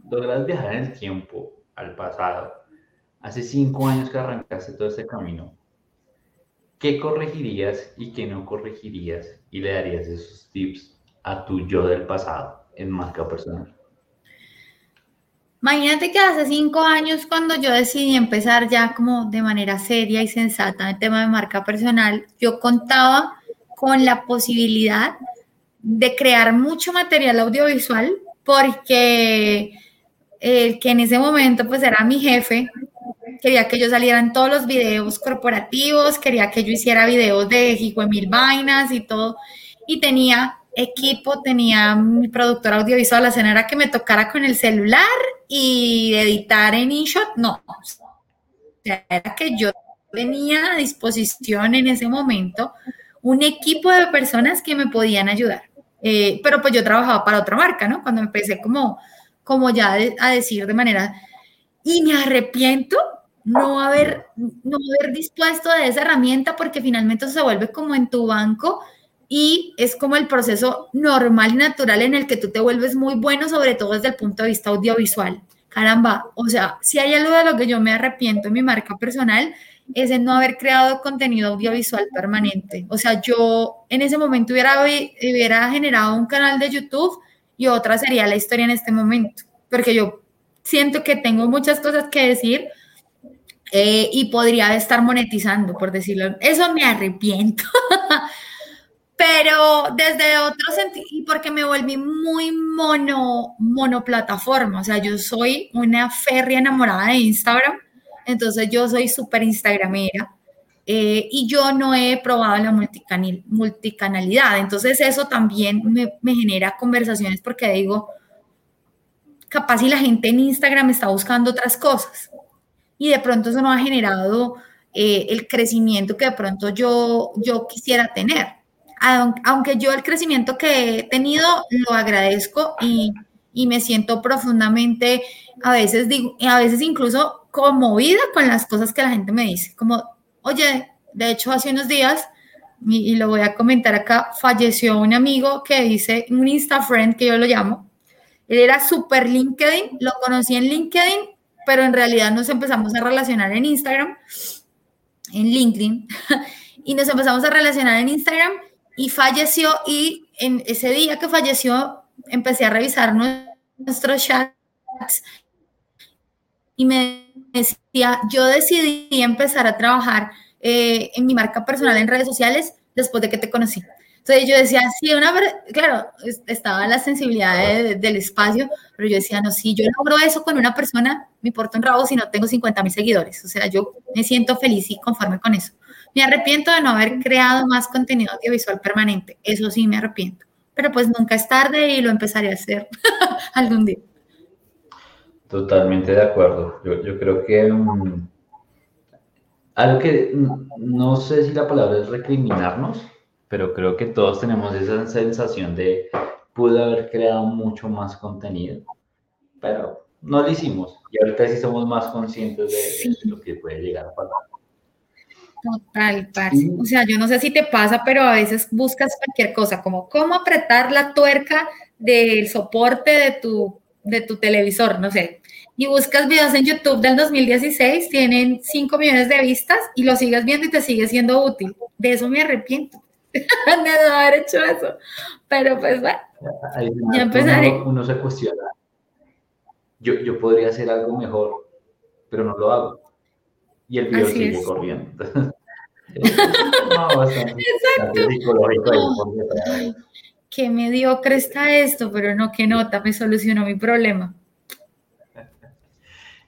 lograras viajar en el tiempo, al pasado, hace cinco años que arrancaste todo este camino, ¿qué corregirías y qué no corregirías y le darías esos tips a tu yo del pasado en marca personal? Imagínate que hace cinco años cuando yo decidí empezar ya como de manera seria y sensata el tema de marca personal, yo contaba con la posibilidad de crear mucho material audiovisual porque el que en ese momento pues era mi jefe, quería que yo saliera en todos los videos corporativos, quería que yo hiciera videos de hijo mil vainas y todo, y tenía equipo, tenía mi productor audiovisual, la escena era que me tocara con el celular y editar en InShot, no. O sea, era que yo tenía a disposición en ese momento un equipo de personas que me podían ayudar. Eh, pero pues yo trabajaba para otra marca, ¿no? Cuando empecé como, como ya a decir de manera, y me arrepiento no haber, no haber dispuesto de esa herramienta porque finalmente se vuelve como en tu banco y es como el proceso normal y natural en el que tú te vuelves muy bueno, sobre todo desde el punto de vista audiovisual. Caramba, o sea, si hay algo de lo que yo me arrepiento en mi marca personal, es en no haber creado contenido audiovisual permanente. O sea, yo en ese momento hubiera, hubiera generado un canal de YouTube y otra sería la historia en este momento, porque yo siento que tengo muchas cosas que decir eh, y podría estar monetizando, por decirlo. Eso me arrepiento. pero desde otro sentido, y porque me volví muy mono, monoplataforma, o sea, yo soy una férrea enamorada de Instagram, entonces yo soy súper instagramera, eh, y yo no he probado la multicanal, multicanalidad, entonces eso también me, me, genera conversaciones porque digo, capaz si la gente en Instagram está buscando otras cosas, y de pronto eso no ha generado eh, el crecimiento que de pronto yo, yo quisiera tener aunque yo el crecimiento que he tenido lo agradezco y, me siento profundamente, a veces digo, a veces incluso conmovida con las cosas que la gente me dice, como, oye, de hecho hace unos días, y, lo voy a comentar acá, falleció un amigo que dice, un Insta friend que yo lo llamo, él era súper LinkedIn, lo conocí en LinkedIn, pero en realidad nos empezamos a relacionar en Instagram, en LinkedIn, y nos empezamos a relacionar en Instagram y falleció y en ese día que falleció empecé a revisar nuestros chats y me decía, yo decidí empezar a trabajar eh, en mi marca personal en redes sociales después de que te conocí. Entonces yo decía, sí, una, claro, estaba la sensibilidad del espacio, pero yo decía, no, si yo logro eso con una persona, me importa un rabo si no tengo 50 mil seguidores. O sea, yo me siento feliz y conforme con eso. Me arrepiento de no haber creado más contenido audiovisual permanente, eso sí me arrepiento, pero pues nunca es tarde y lo empezaré a hacer algún día. Totalmente de acuerdo. Yo, yo creo que um, algo que no sé si la palabra es recriminarnos, pero creo que todos tenemos esa sensación de pude haber creado mucho más contenido, pero no lo hicimos. Y ahorita sí somos más conscientes de, lo que puede llegar a pasar. Total, parce. O sea, yo no sé si te pasa, pero a veces buscas cualquier cosa, como cómo apretar la tuerca del soporte de tu, de tu televisor, no sé. Y buscas videos en YouTube del 2016, tienen 5 millones de vistas y lo sigues viendo y te sigue siendo útil. De eso me arrepiento, de no haber hecho eso. Pero pues bueno, ya empezaré. Uno, se cuestiona. Yo, yo podría hacer algo mejor, pero no lo hago y el video sigue corriendo. Exacto. qué mediocre está esto, pero no, qué nota, me solucionó mi problema.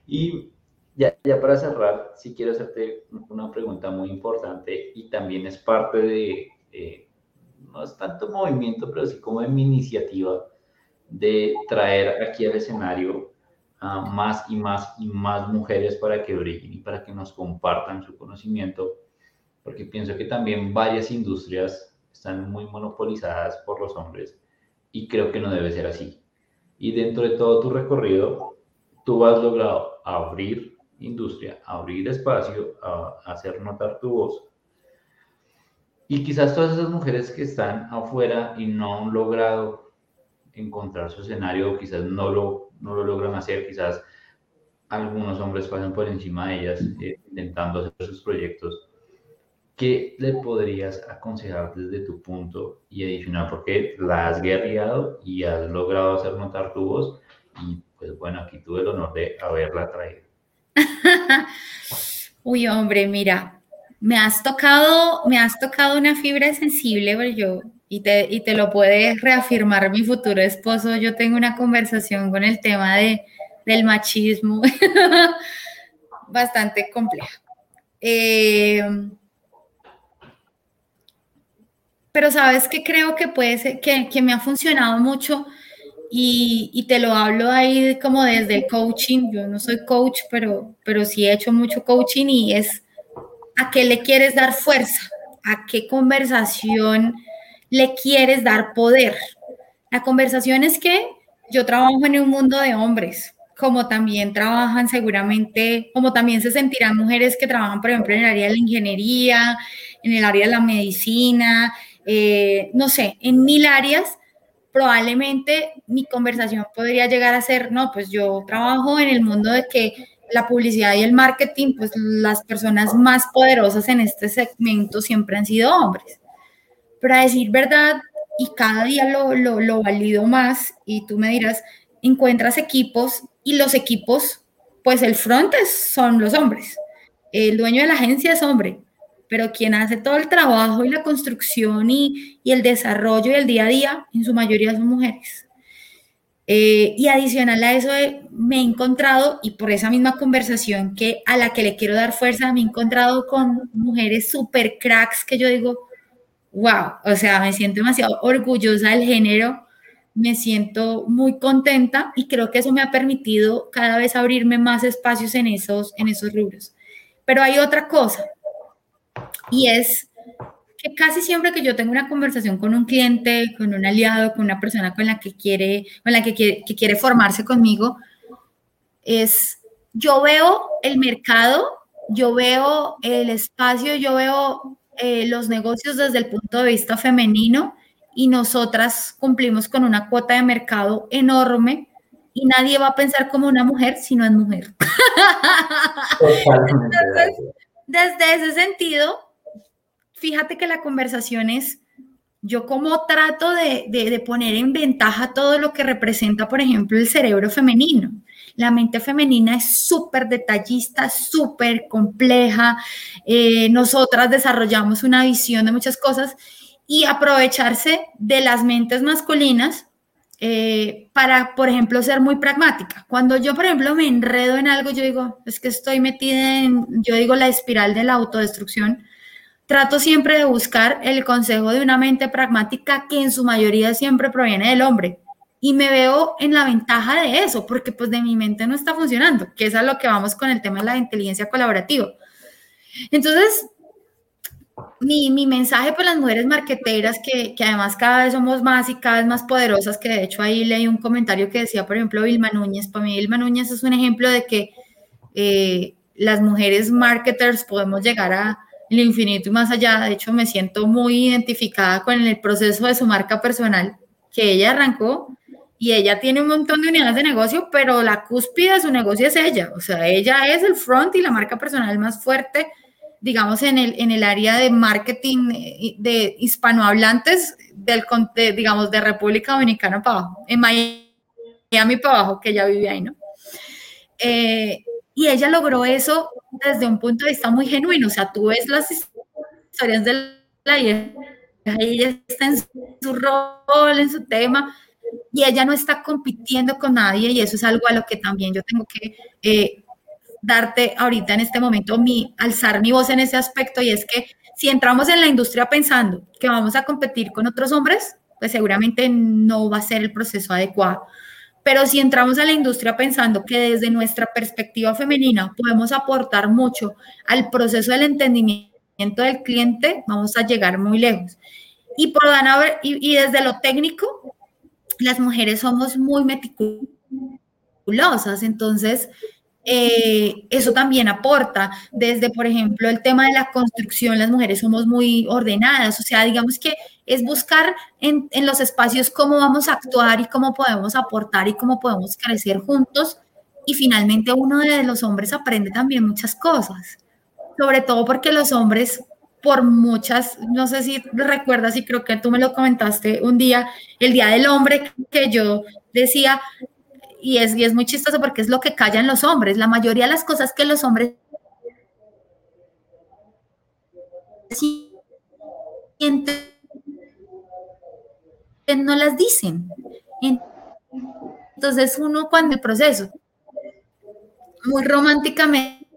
Y ya, ya para cerrar, sí quiero hacerte una pregunta muy importante y también es parte de, no es tanto movimiento, pero sí como de mi iniciativa de traer aquí al escenario más y más y más mujeres para que brillen y para que nos compartan su conocimiento, porque pienso que también varias industrias están muy monopolizadas por los hombres y creo que no debe ser así. Y dentro de todo tu recorrido, tú has logrado abrir industria, abrir espacio, hacer notar tu voz. Y quizás todas esas mujeres que están afuera y no han logrado encontrar su escenario, quizás no lo no lo logran hacer, quizás algunos hombres pasan por encima de ellas eh, intentando hacer sus proyectos. ¿Qué le podrías aconsejar desde tu punto y adicional? Porque la has guerreado y has logrado hacer notar tu voz y pues bueno, aquí tuve el honor de haberla traído. Uy, hombre, mira, me has tocado, me has tocado una fibra sensible, pero yo y te, y te lo puede reafirmar mi futuro esposo. Yo tengo una conversación con el tema de, del machismo bastante compleja. Eh, pero sabes que creo que puede ser, que, que me ha funcionado mucho y, y, te lo hablo ahí como desde el coaching. Yo no soy coach, pero, pero sí he hecho mucho coaching y es a qué le quieres dar fuerza, a qué conversación le quieres dar poder. La conversación es que yo trabajo en un mundo de hombres, como también trabajan seguramente, como también se sentirán mujeres que trabajan, por ejemplo, en el área de la ingeniería, en el área de la medicina, eh, no sé, en mil áreas, probablemente mi conversación podría llegar a ser, no, pues yo trabajo en el mundo de que la publicidad y el marketing, pues las personas más poderosas en este segmento siempre han sido hombres. Pero a decir verdad, y cada día lo, lo, valido más, y tú me dirás, encuentras equipos y los equipos, pues el front son los hombres. El dueño de la agencia es hombre, pero quien hace todo el trabajo y la construcción y, el desarrollo y el día a día, en su mayoría son mujeres. Eh, y adicional a eso, eh, me he encontrado, y por esa misma conversación que a la que le quiero dar fuerza, me he encontrado con mujeres super cracks que yo digo, wow, o sea, me siento demasiado orgullosa del género, me siento muy contenta y creo que eso me ha permitido cada vez abrirme más espacios en esos, en esos rubros. Pero hay otra cosa y es que casi siempre que yo tengo una conversación con un cliente, con un aliado, con una persona con la que quiere, con la que quiere, que quiere formarse conmigo, es yo veo el mercado, yo veo el espacio, yo veo eh, los negocios desde el punto de vista femenino y nosotras cumplimos con una cuota de mercado enorme y nadie va a pensar como una mujer si no es mujer. desde ese sentido, fíjate que la conversación es, yo como trato de, poner en ventaja todo lo que representa, por ejemplo, el cerebro femenino. La mente femenina es súper detallista, súper compleja. Eh, nosotras desarrollamos una visión de muchas cosas y aprovecharse de las mentes masculinas eh, para, por ejemplo, ser muy pragmática. Cuando yo, por ejemplo, me enredo en algo, yo digo, es que estoy metida en, yo digo, la espiral de la autodestrucción. Trato siempre de buscar el consejo de una mente pragmática que en su mayoría siempre proviene del hombre y me veo en la ventaja de eso, porque pues de mi mente no está funcionando, que es a lo que vamos con el tema de la inteligencia colaborativa. Entonces, mi, mi, mensaje para las mujeres marqueteras, que, que, además cada vez somos más y cada vez más poderosas, que de hecho ahí leí un comentario que decía, por ejemplo, Vilma Núñez. Para mí, Vilma Núñez es un ejemplo de que eh, las mujeres marketers podemos llegar a el infinito y más allá. De hecho, me siento muy identificada con el proceso de su marca personal que ella arrancó y ella tiene un montón de unidades de negocio, pero la cúspide de su negocio es ella. O sea, ella es el front y la marca personal más fuerte, digamos, en el, en el área de marketing eh, de hispanohablantes, del, digamos, de República Dominicana para abajo, en Miami para abajo, que ella vive ahí, ¿no? Eh, y ella logró eso desde un punto de vista muy genuino. O sea, tú ves las historias de la hija, ella está en su rol, en su tema, y ella no está compitiendo con nadie, y eso es algo a lo que también yo tengo que eh, darte ahorita en este momento, mi, alzar mi voz en ese aspecto, y es que si entramos en la industria pensando que vamos a competir con otros hombres, pues seguramente no va a ser el proceso adecuado. Pero si entramos a la industria pensando que desde nuestra perspectiva femenina podemos aportar mucho al proceso del entendimiento del cliente, vamos a llegar muy lejos. Y, por y, y desde lo técnico, las mujeres somos muy meticulosas, entonces eh, eso también aporta. Desde, por ejemplo, el tema de la construcción, las mujeres somos muy ordenadas, o sea, digamos que es buscar en, en, los espacios cómo vamos a actuar y cómo podemos aportar y cómo podemos crecer juntos. Y finalmente uno de los hombres aprende también muchas cosas, sobre todo porque los hombres, por muchas, no sé si recuerdas y creo que tú me lo comentaste un día, el Día del Hombre, que yo decía, y es, y es muy chistoso porque es lo que callan los hombres. La mayoría de las cosas que los hombres no las dicen. Entonces uno cuando el proceso, muy románticamente,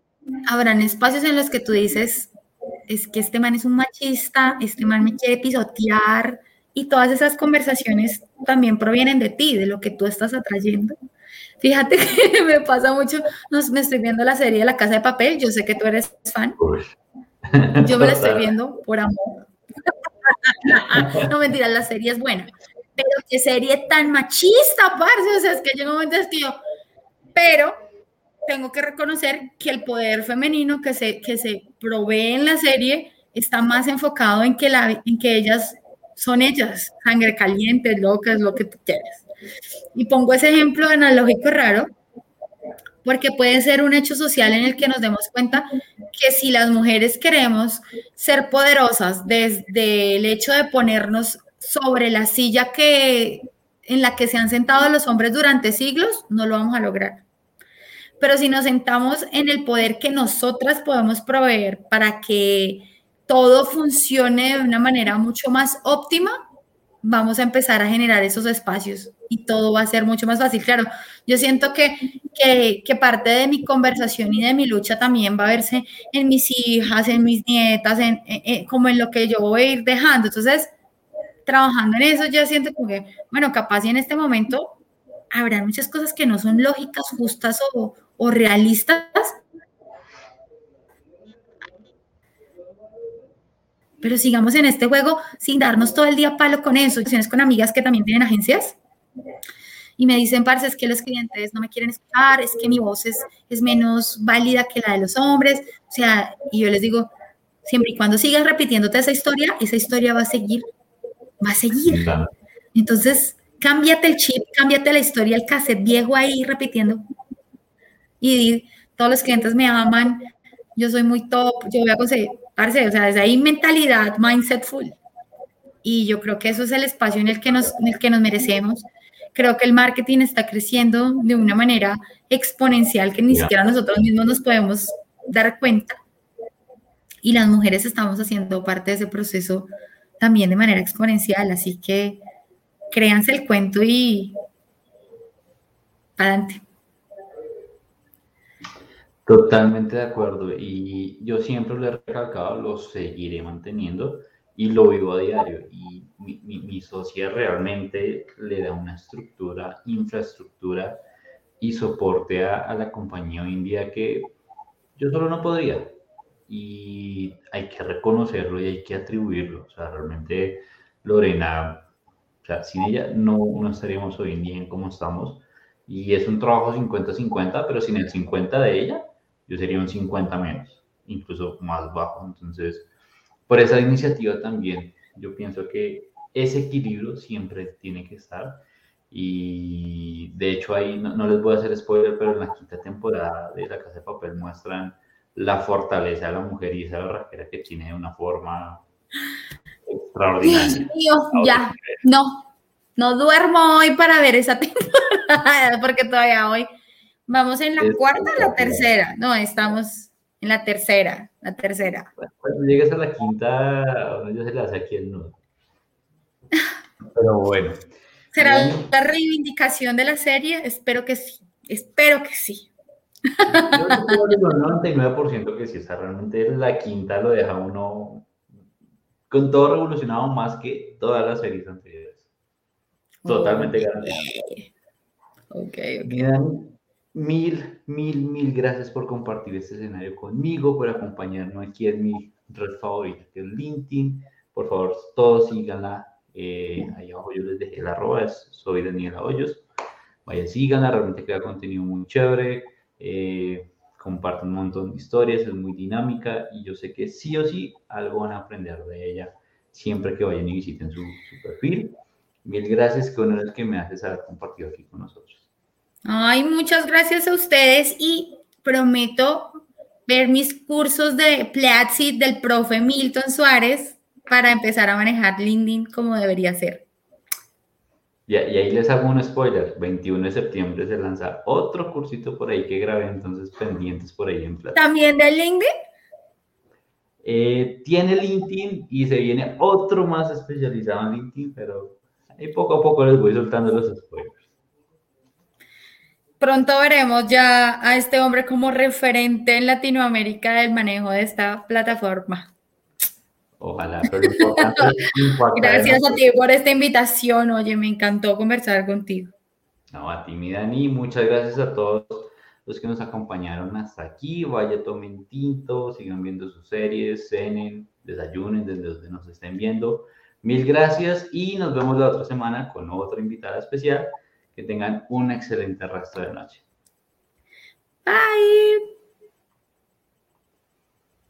habrán espacios en los que tú dices, es que este man es un machista, este man me quiere pisotear, y todas esas conversaciones también provienen de ti, de lo que tú estás atrayendo. Fíjate que me pasa mucho, nos, me estoy viendo la serie de La Casa de Papel, yo sé que tú eres fan. Yo me la estoy viendo por amor. no mentira, la serie es buena. Pero qué serie tan machista, parce. O sea, es que llega un momento en que yo, pero tengo que reconocer que el poder femenino que se, que se provee en la serie está más enfocado en que, la, en que ellas son ellas, sangre caliente, locas, lo que tú quieras. Y pongo ese ejemplo analógico raro, porque puede ser un hecho social en el que nos demos cuenta que si las mujeres queremos ser poderosas desde el hecho de ponernos sobre la silla que en la que se han sentado los hombres durante siglos, no lo vamos a lograr. Pero si nos sentamos en el poder que nosotras podemos proveer para que todo funcione de una manera mucho más óptima, vamos a empezar a generar esos espacios y todo va a ser mucho más fácil. Claro, yo siento que, que, parte de mi conversación y de mi lucha también va a verse en mis hijas, en mis nietas, en, como en lo que yo voy a ir dejando. Entonces, trabajando en eso, ya siento que, bueno, capaz y en este momento habrá muchas cosas que no son lógicas, justas o, o realistas, pero sigamos en este juego sin darnos todo el día palo con eso. Tienes con amigas que también tienen agencias y me dicen, parce, es que los clientes no me quieren escuchar, es que mi voz es, es menos válida que la de los hombres. O sea, y yo les digo, siempre y cuando sigas repitiéndote esa historia, esa historia va a seguir, va a seguir. Entonces, cámbiate el chip, cámbiate la historia, el cassette viejo ahí repitiendo. Y todos los clientes me aman, yo soy muy top, yo voy a conseguir parce, o sea, desde ahí mentalidad, mindset full. Y yo creo que eso es el espacio en el que nos, en el que nos merecemos. Creo que el marketing está creciendo de una manera exponencial que ni siquiera nosotros mismos nos podemos dar cuenta. Y las mujeres estamos haciendo parte de ese proceso también de manera exponencial. Así que créanse el cuento y adelante. Totalmente de acuerdo. Y yo siempre lo he recalcado, lo seguiré manteniendo y lo vivo a diario. Y mi, mi, socia realmente le da una estructura, infraestructura y soporte a, la compañía hoy en día que yo solo no podría. y hay que reconocerlo y hay que atribuirlo. O sea, realmente Lorena, o sea, sin ella no, no estaríamos hoy en día en cómo estamos. Y es un trabajo 50-50, pero sin el 50 de ella, yo sería un 50 menos, incluso más bajo. Entonces, por esa iniciativa también, yo pienso que ese equilibrio siempre tiene que estar. Y de hecho ahí, no, les voy a hacer spoiler, pero en la quinta temporada de La Casa de Papel muestran la fortaleza de la mujer y esa barraquera que tiene una forma extraordinaria. Dios ya, no, no duermo hoy para ver esa temporada, porque todavía hoy vamos en la cuarta o la tercera. No, estamos en la tercera, la tercera. Cuando llegues a la quinta, yo se la hace aquí el nudo. Pero bueno. ¿Será la reivindicación de la serie? Espero que sí. Espero que sí. Yo tengo un 99% que sí, está realmente la quinta lo deja uno con todo revolucionado más que todas las series anteriores. Totalmente garantizado. Ok, ok. Mil, mil, mil gracias por compartir este escenario conmigo, por acompañarnos aquí en mi red favorita, que es LinkedIn. Por favor, todos síganla. Eh, ahí abajo yo les dejé el arroba, soy Daniela Hoyos. Vayan, síganla, realmente crea contenido muy chévere. Eh, comparte un montón de historias, es muy dinámica y yo sé que sí o sí algo van a aprender de ella siempre que vayan y visiten su, perfil. Mil gracias, que una vez que me haces haber compartido aquí con nosotros. Ay, muchas gracias a ustedes y prometo ver mis cursos de Platzi del profe Milton Suárez para empezar a manejar LinkedIn como debería ser. Y, ahí les hago un spoiler, 21 de septiembre se lanza otro cursito por ahí que grabé, entonces pendientes por ahí en plata. ¿También de LinkedIn? Eh, tiene LinkedIn y se viene otro más especializado en LinkedIn, pero ahí poco a poco les voy soltando los spoilers. Pronto veremos ya a este hombre como referente en Latinoamérica del manejo de esta plataforma. Ojalá, pero Gracias a ti por esta invitación. Oye, me encantó conversar contigo. No, a ti, mi Dani, muchas gracias a todos los que nos acompañaron hasta aquí. Vaya, tomen tinto, sigan viendo sus series, cenen, desayunen desde donde nos estén viendo. Mil gracias y nos vemos la otra semana con otra invitada especial. Que tengan un excelente resto de noche. Bye.